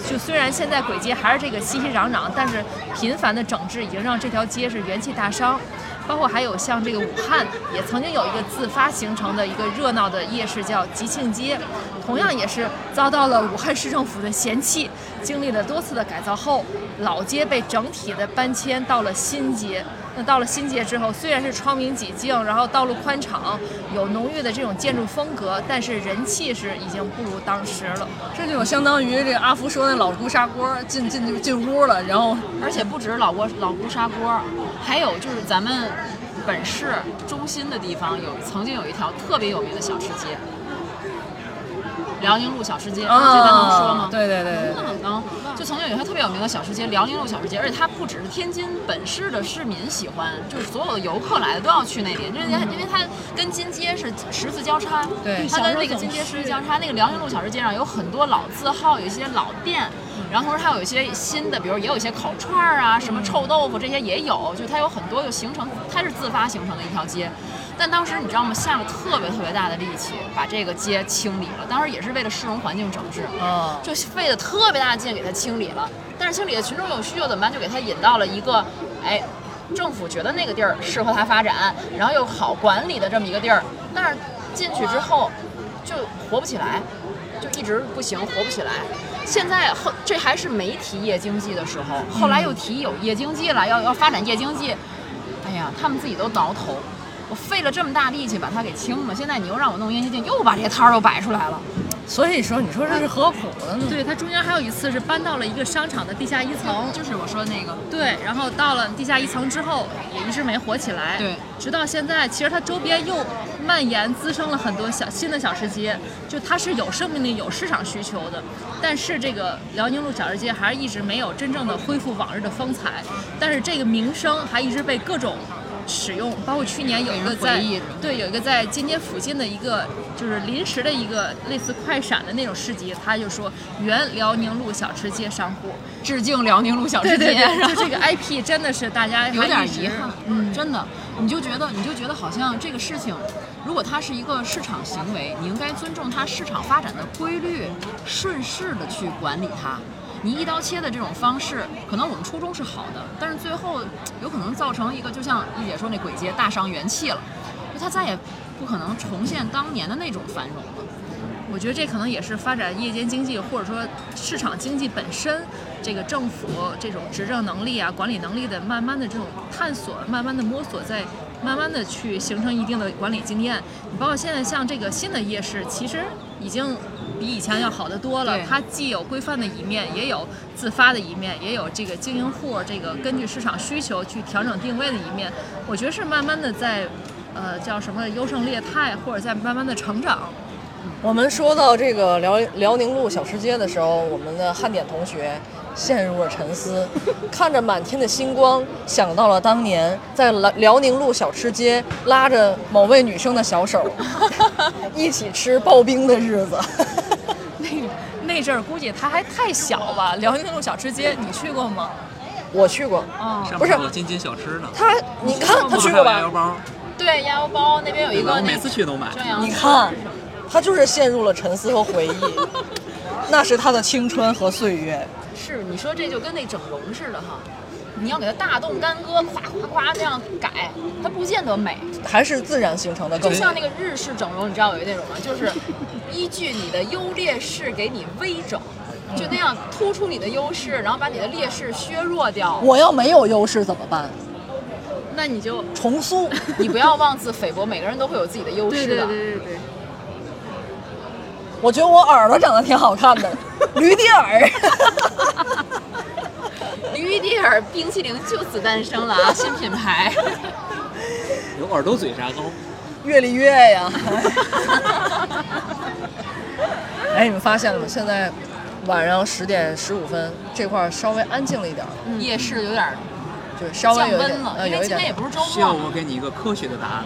就虽然现在簋街还是这个熙熙攘攘，但是频繁的整治已经让这条街是元气大伤。包括还有像这个武汉，也曾经有一个自发形成的一个热闹的夜市叫吉庆街，同样也是遭到了武汉市政府的嫌弃，经历了多次的改造后，老街被整体的搬迁到了新街。那到了新街之后，虽然是窗明几净，然后道路宽敞，有浓郁的这种建筑风格，但是人气是已经不如当时了。这就相当于这阿福说那老姑砂锅进进进屋了，然后而且不止老锅老姑砂锅，还有就是咱们本市中心的地方有曾经有一条特别有名的小吃街，辽宁路小吃街，啊这咱能说吗？对对对对那很能。就曾经有一条特别有名的小吃街，辽宁路小吃街，而且它不只是天津本市的市民喜欢，就是所有的游客来的都要去那里，因为它因为它跟金街是十字交叉，对它跟那个金街十字交叉，那个辽宁路小吃街上有很多老字号，有一些老店。然后同时还有一些新的，比如也有一些烤串儿啊，什么臭豆腐这些也有，就它有很多就形成，它是自发形成的一条街。但当时你知道吗？下了特别特别大的力气把这个街清理了，当时也是为了市容环境整治，嗯，就费了特别大的劲给它清理了。但是清理的群众有需求怎么办？就给它引到了一个，哎，政府觉得那个地儿适合它发展，然后又好管理的这么一个地儿。但是进去之后就活不起来，就一直不行，活不起来。现在后这还是没提夜经济的时候，后来又提有夜经济了，要要发展夜经济。哎呀，他们自己都挠头。我费了这么大力气把它给清了，现在你又让我弄夜经济，又把这些摊儿又摆出来了。所以说你说这是何苦的呢？对，它中间还有一次是搬到了一个商场的地下一层，就是我说的那个，对，然后到了地下一层之后，也一直没火起来。对，直到现在，其实它周边又蔓延滋生了很多小新的小吃街，就它是有生命力、有市场需求的。但是这个辽宁路小吃街还是一直没有真正的恢复往日的风采，但是这个名声还一直被各种。使用，包括去年有一个在对有一个在金街附近的一个就是临时的一个类似快闪的那种市集，他就说原辽宁路小吃街商户，致敬辽宁路小吃街，对对对，然后就这个 IP 真的是大家有点遗憾，嗯，真的，你就觉得你就觉得好像这个事情，如果它是一个市场行为，你应该尊重它市场发展的规律，顺势的去管理它。你一刀切的这种方式，可能我们初衷是好的，但是最后有可能造成一个，就像一姐说那鬼街大伤元气了，就它再也不可能重现当年的那种繁荣了。我觉得这可能也是发展夜间经济或者说市场经济本身，这个政府这种执政能力啊、管理能力的慢慢的这种探索、慢慢的摸索，在慢慢的去形成一定的管理经验。你包括现在像这个新的夜市，其实已经比以前要好得多了。它既有规范的一面，也有自发的一面，也有这个经营户这个根据市场需求去调整定位的一面。我觉得是慢慢的在，呃，叫什么优胜劣汰，或者在慢慢的成长。我们说到这个辽辽宁路小吃街的时候，我们的汉典同学陷入了沉思，看着满天的星光，想到了当年在辽辽宁路小吃街拉着某位女生的小手，<laughs> 一起吃刨冰的日子。那 <laughs> 那阵儿估计他还太小吧。辽宁路小吃街，你去过吗？我去过，哦，上不是面还有津津小吃呢，他你看他去过吧？<laughs> 对，鸭腰包那边有一个我每次去都买。你看，他就是陷入了沉思和回忆，那是他的青春和岁月。是你说这就跟那整容似的哈，你要给它大动干戈，夸夸夸那样改，它不见得美。还是自然形成的更。就像那个日式整容，你知道有一那种吗？就是依据你的优劣势给你微整，就那样突出你的优势，然后把你的劣势削弱掉。我要没有优势怎么办？那你就重塑。<laughs> 你不要妄自菲薄，每个人都会有自己的优势的对。对对。我觉得我耳朵长得挺好看的，<laughs> 驴蹄耳。<laughs> 驴蹄儿冰淇淋就此诞生了啊，新品牌。<laughs> 有耳朵嘴炸糕，越离越呀！哎，你们发现了吗？现在晚上十点十五分，这块儿稍微安静了一点儿，夜市有点儿就是稍微降有一点温了，呃，有一因为今天也点。不是周需要末。我给你一个科学的答案。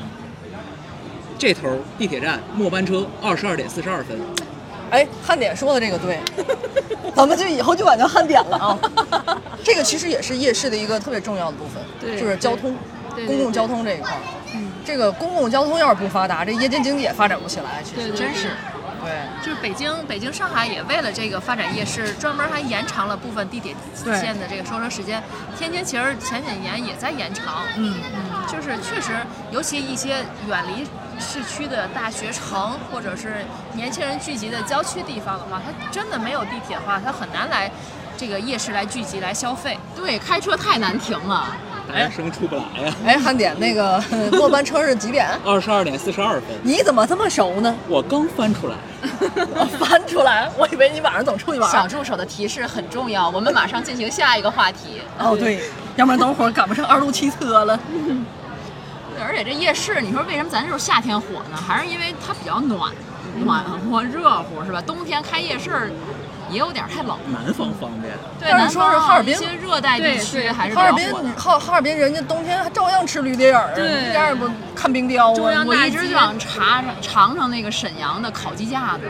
这头地铁站末班车二十二点四十二分，哎，汉典说的这个对，<laughs> 咱们就以后就管叫汉典了啊。<laughs> 这个其实也是夜市的一个特别重要的部分，对就是交通，对对公共交通这一块儿。这个公共交通要是不发达，这夜间经济也发展不起来。其实对真是，对。就是北京、北京、上海也为了这个发展夜市，专门还延长了部分地铁线的这个收车时间。天津其实前几年也在延长，嗯嗯，就是确实，尤其一些远离市区的大学城，或者是年轻人聚集的郊区地方的话，它真的没有地铁的话，它很难来这个夜市来聚集来消费。对，开车太难停了。大学生出不来呀。哎，汉典那个 <laughs> 末班车是几点？二十二点四十二分，你怎么这么熟呢？我刚翻出来。<laughs> 我翻出来，我以为你晚上总出去玩小助手的提示很重要，我们马上进行下一个话题。哦，对，<laughs> 要不然等会儿赶不上二路汽车了。而且这夜市，你说为什么咱就是夏天火呢？还是因为它比较暖，暖和热乎是吧？冬天开夜市也有点太冷。南方方便。对，但是说是哈尔滨一些热带地区还是哈尔滨。哈哈尔滨人家冬天还照样吃驴蹄儿，对一点儿也不看冰雕啊。我一直就想尝尝尝尝那个沈阳的烤鸡架子。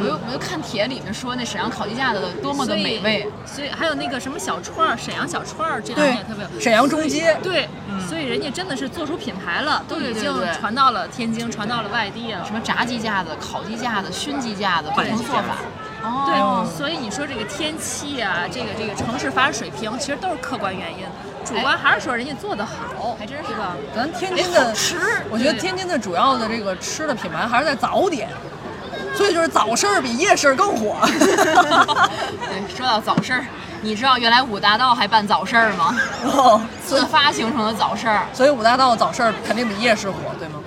我又我又看帖里面说那沈阳烤鸡架子多么的美味，所以还有那个什么小串儿，沈阳小串儿这两对年也特别有。沈阳中街，对，所以人家真的是做出品牌了，都已经传到了天津，传到了外地了什。么炸鸡架子、烤鸡架子、熏鸡架子，不同做法。哦对，所以你说这个天气啊，这个这个城市发展水平，其实都是客观原因，主观还是说人家做得好，还真是吧？咱天津的吃我觉得天津的主要的这个吃的品牌还是在早点，所以就是早市儿比夜市儿更火。<laughs> 对，说到早市儿，你知道原来五大道还办早市儿吗？<laughs> 哦自发形成的早市儿，所以五大道早市儿肯定比夜市火，对吗？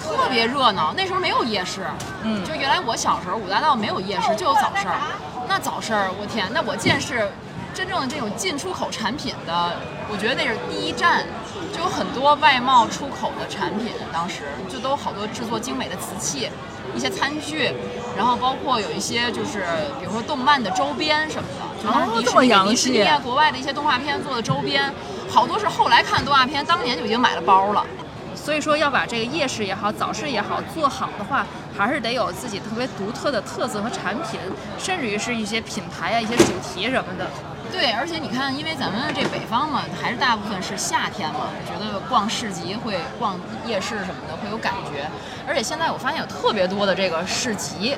特别热闹。那时候没有夜市，嗯就原来我小时候五大道没有夜市，就有早市儿。那早市儿，我天，那我见识真正的这种进出口产品的，我觉得那是第一站，就有很多外贸出口的产品，当时就都有好多制作精美的瓷器。一些餐具，然后包括有一些就是，比如说动漫的周边什么的，就当时迪士尼、哦这么洋迪士尼国外的一些动画片做的周边，好多是后来看动画片，当年就已经买了包了。所以说要把这个夜市也好，早市也好做好的话，还是得有自己特别独特的特色和产品，甚至于是一些品牌啊、一些主题什么的。对，而且你看，因为咱们这北方嘛，还是大部分是夏天嘛，觉得逛市集会、逛夜市什么的会有感觉。而且现在我发现有特别多的这个市集，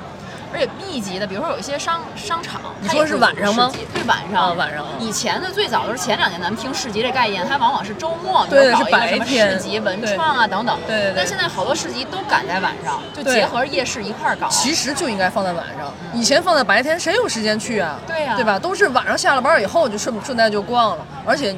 而且密集的，比如说有一些商商场，你说是它也会晚上吗对，晚上。啊晚上以前的最早都是前两年咱们听市集这概念，它往往是周末，搞一个什么白天市集、文创啊等等。对对对但现在好多市集都赶在晚上，就结合夜市一块儿搞。其实就应该放在晚上，以前放在白天，谁有时间去啊？对呀对吧？都是晚上下了班以后就顺顺带就逛了，而且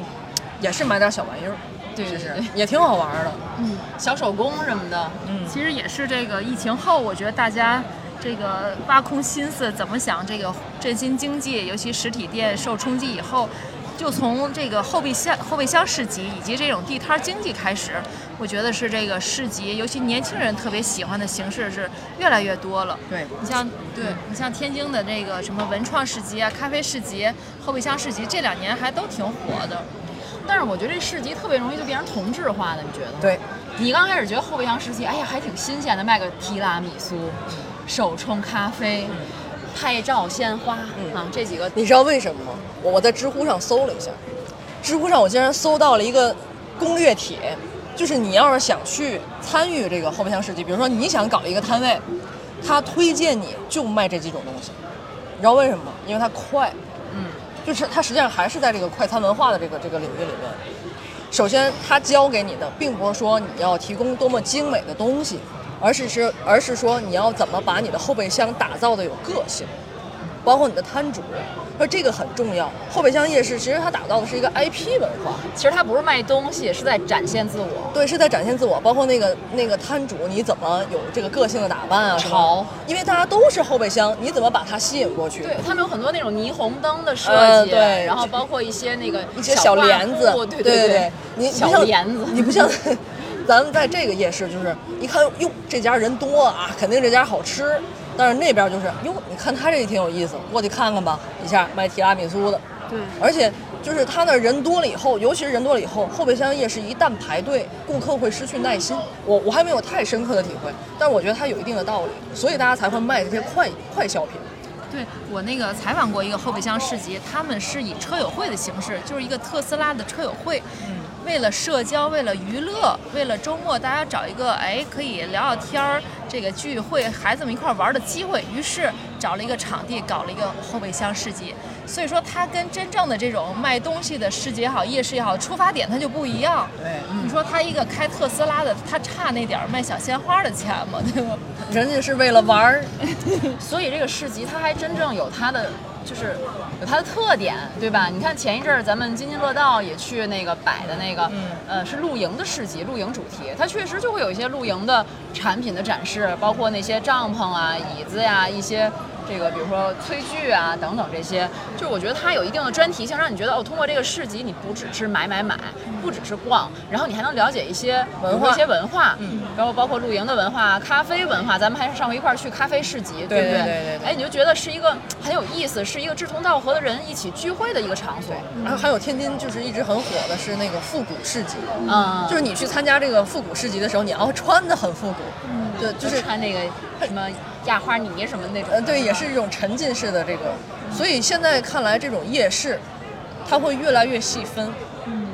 也是买点小玩意儿，是是对对对，也挺好玩的。嗯，小手工什么的。嗯，其实也是这个疫情后，我觉得大家这个挖空心思怎么想这个振兴经济，尤其实体店受冲击以后，就从这个后备箱、后备箱市集以及这种地摊经济开始，我觉得是这个市集，尤其年轻人特别喜欢的形式是越来越多了。对，你像对你像天津的这个什么文创市集啊、咖啡市集、后备箱市集，这两年还都挺火的。但是我觉得这市集特别容易就变成同质化的，你觉得吗？对，你刚开始觉得后备箱市集，哎呀，还挺新鲜的，卖个提拉米苏、手冲咖啡、拍照鲜花、啊，这几个你知道为什么吗？我我在知乎上搜了一下，知乎上我竟然搜到了一个攻略帖，就是你要是想去参与这个后备箱设计，比如说你想搞一个摊位，他推荐你就卖这几种东西，你知道为什么吗？因为它快，嗯，就是它实际上还是在这个快餐文化的这个这个领域里面。首先，他教给你的并不是说你要提供多么精美的东西，而是是而是说你要怎么把你的后备箱打造的有个性，包括你的摊主，说这个很重要。后备箱夜市其实它打造的是一个 IP 文化，其实它不是卖东西，是在展现自我。对，是在展现自我，包括那个那个摊主，你怎么有这个个性的打扮啊？潮，因为大家都是后备箱，你怎么把它吸引过去？对他们有很多那种霓虹灯的设计，呃对然后包括一些那个一些小帘子布，对对对，你你不小像帘子，你不像 <laughs> 咱们在这个夜市，就是一看哟，这家人多啊，肯定这家好吃。但是那边就是哟，你看他这也挺有意思，过去看看吧。一下卖提拉米苏的，对，而且就是他那人多了以后，尤其是人多了以后，后备箱夜市一旦排队，顾客会失去耐心。我我还没有太深刻的体会，但是我觉得它有一定的道理，所以大家才会卖这些快快消品。对我那个采访过一个后备箱市集，他们是以车友会的形式，就是一个特斯拉的车友会。为了社交，为了娱乐，为了周末大家找一个哎可以聊聊天儿，这个聚会孩子们一块儿玩儿的机会，于是找了一个场地，搞了一个后备箱市集。所以说，它跟真正的这种卖东西的市集也好，夜市也好，出发点它就不一样。对，你说他一个开特斯拉的，他差那点儿卖小鲜花的钱吗？对吧？人家是为了玩儿，<laughs> 所以这个市集它还真正有它的，就是有它的特点，对吧？你看前一阵儿咱们津津乐道也去那个摆的那个，呃，是露营的市集，露营主题，它确实就会有一些露营的产品的展示，包括那些帐篷啊、椅子呀、一些这个比如说炊具啊等等这些，就是我觉得它有一定的专题性，让你觉得哦，通过这个市集，你不只是买买买，不只是逛，然后你还能了解一些文化一些文化，嗯，然后包括露营的文化、咖啡文化，咱们还是上回一块儿去咖啡市集，对不对？对对对对哎，你就觉得是一个很有意思，是一个志同道合的人一起聚会的一个场所，然后还有天津就是一直很火的是那个复古市集，嗯，就是你去参加这个复古市集的时候，你要穿的很复古，嗯，就就是穿那个什么压花泥什么那种，呃，对，也是一种沉浸式的这个，所以现在看来，这种夜市，它会越来越细分，嗯，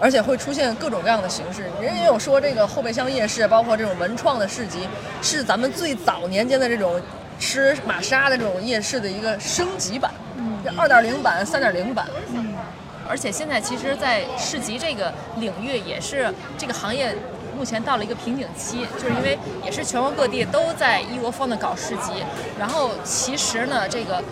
而且会出现各种各样的形式。人也有说，这个后备箱夜市，包括这种文创的市集，是咱们最早年间的这种吃玛莎的这种夜市的一个升级版，嗯，二点零版、三点零版，而且现在其实，在市集这个领域，也是这个行业目前到了一个瓶颈期，就是因为也是全国各地都在一窝蜂的搞市集，然后其实呢，这个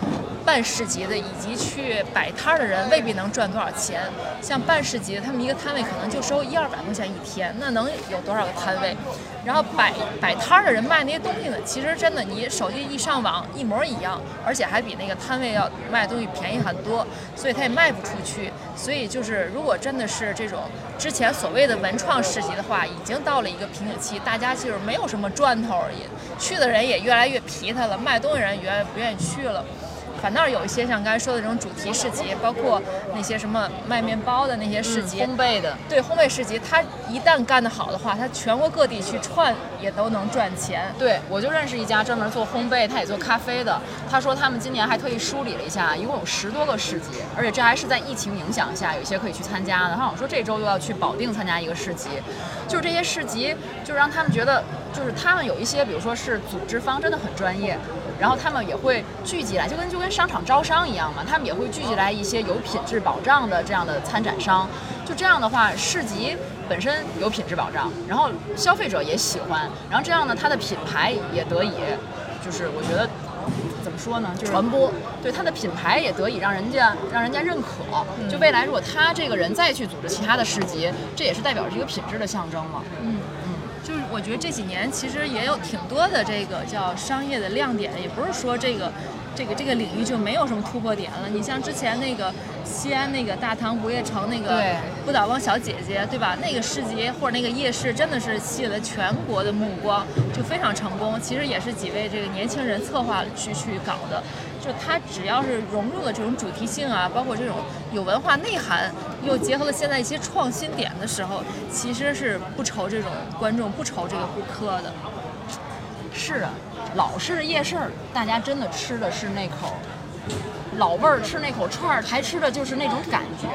办市集的以及去摆摊儿的人未必能赚多少钱。像办市集，他们一个摊位可能就收一二百块钱一天，那能有多少个摊位？然后摆摆摊儿的人卖那些东西呢，其实真的你手机一上网一模一样，而且还比那个摊位要卖东西便宜很多，所以它也卖不出去。所以就是如果真的是这种之前所谓的文创市集的话，已经到了一个瓶颈期，大家就是没有什么赚头而已去的人也越来越疲态了，卖东西人也越来越不愿意去了。反倒有一些像刚才说的这种主题市集，包括那些什么卖面包的那些市集，烘焙的，对烘焙市集，它一旦干得好的话，它全国各地去串也都能赚钱。对，我就认识一家专门做烘焙，他也做咖啡的。他说他们今年还特意梳理了一下，一共有十多个市集，而且这还是在疫情影响下，有一些可以去参加的。他好像说这周又要去保定参加一个市集，就是这些市集，就让他们觉得，就是他们有一些，比如说是组织方真的很专业，然后他们也会聚集来，就跟就跟商场招商一样嘛，他们也会聚集来一些有品质保障的这样的参展商。就这样的话，市集本身有品质保障，然后消费者也喜欢，然后这样呢，它的品牌也得以，就是我觉得怎么说呢，就是传播，对它的品牌也得以让人家让人家认可。就未来如果他这个人再去组织其他的市集，这也是代表着一个品质的象征嘛。就是我觉得这几年其实也有挺多的这个叫商业的亮点，也不是说这个这个这个领域就没有什么突破点了。你像之前那个西安那个大唐不夜城那个不倒翁小姐姐，对吧？那个市集或者那个夜市真的是吸引了全国的目光，就非常成功。其实也是几位这个年轻人策划去去搞的。就它只要是融入了这种主题性啊，包括这种有文化内涵，又结合了现在一些创新点的时候，其实是不愁这种观众，不愁这个顾客的。是啊，老式的夜市，大家真的吃的是那口老味儿，吃那口串儿，还吃的就是那种感觉，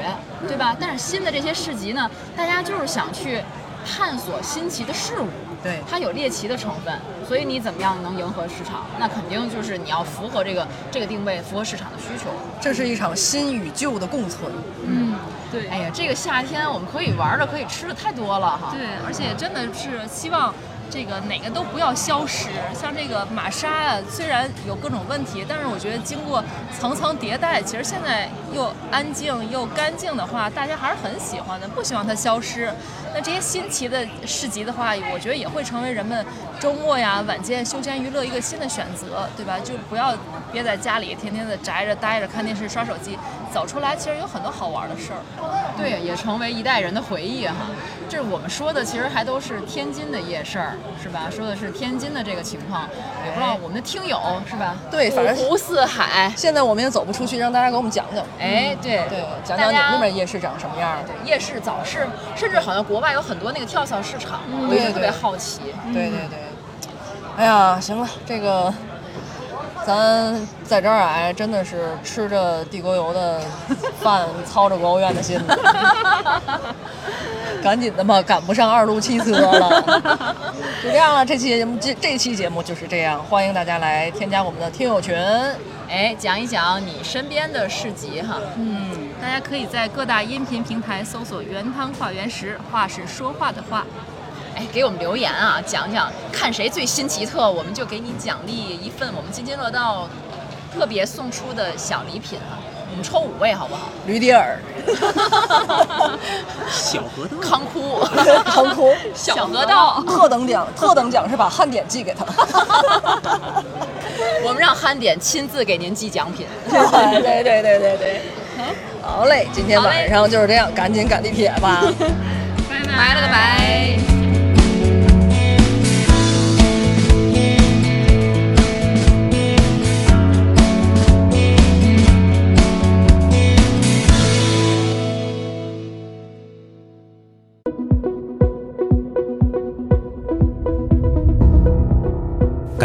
对吧？但是新的这些市集呢，大家就是想去探索新奇的事物，对它有猎奇的成分，所以你怎么样能迎合市场？那肯定就是你要符合这个这个定位，符合市场的需求。这是一场新与旧的共存。嗯，对。哎呀，这个夏天我们可以玩的、可以吃的太多了哈。对，而且真的是希望这个哪个都不要消失。像这个玛莎啊，虽然有各种问题，但是我觉得经过层层迭代，其实现在又安静又干净的话，大家还是很喜欢的，不希望它消失。那这些新奇的市集的话，我觉得也会成为人们周末呀、晚间休闲娱乐一个新的选择，对吧？就不要憋在家里，天天的宅着待着看电视、刷手机，走出来其实有很多好玩的事儿。对，也成为一代人的回忆哈。这我们说的其实还都是天津的夜市儿，是吧？说的是天津的这个情况，也不知道我们的听友是吧？对反正五湖四海，现在我们也走不出去，让大家给我们讲讲。哎，对对，讲讲你们那边夜市长什么样对。夜市早市，甚至好像国外有很多那个跳蚤市场，对特别对好奇。对对对，哎呀，行了，这个咱在这儿哎，真的是吃着地沟油的饭，操着国务院的心，<laughs> 赶紧的吧，赶不上二路汽车了。就这样了，这期节目这这期节目就是这样，欢迎大家来添加我们的听友群。哎，讲一讲你身边的市集哈。嗯，大家可以在各大音频平台搜索“原汤化原食”，话是说话的话。哎，给我们留言啊，讲讲看谁最新奇特，我们就给你奖励一份我们津津乐道特别送出的小礼品啊。我们抽五位好不好？驴迪尔，小河道，康哭，康哭，小河道。特等奖，特等奖是把汉典寄给他。<laughs> 我们让憨点亲自给您寄奖品。对对对对对对，好嘞，今天晚上就是这样，赶紧赶地铁吧。<laughs> 拜了个拜。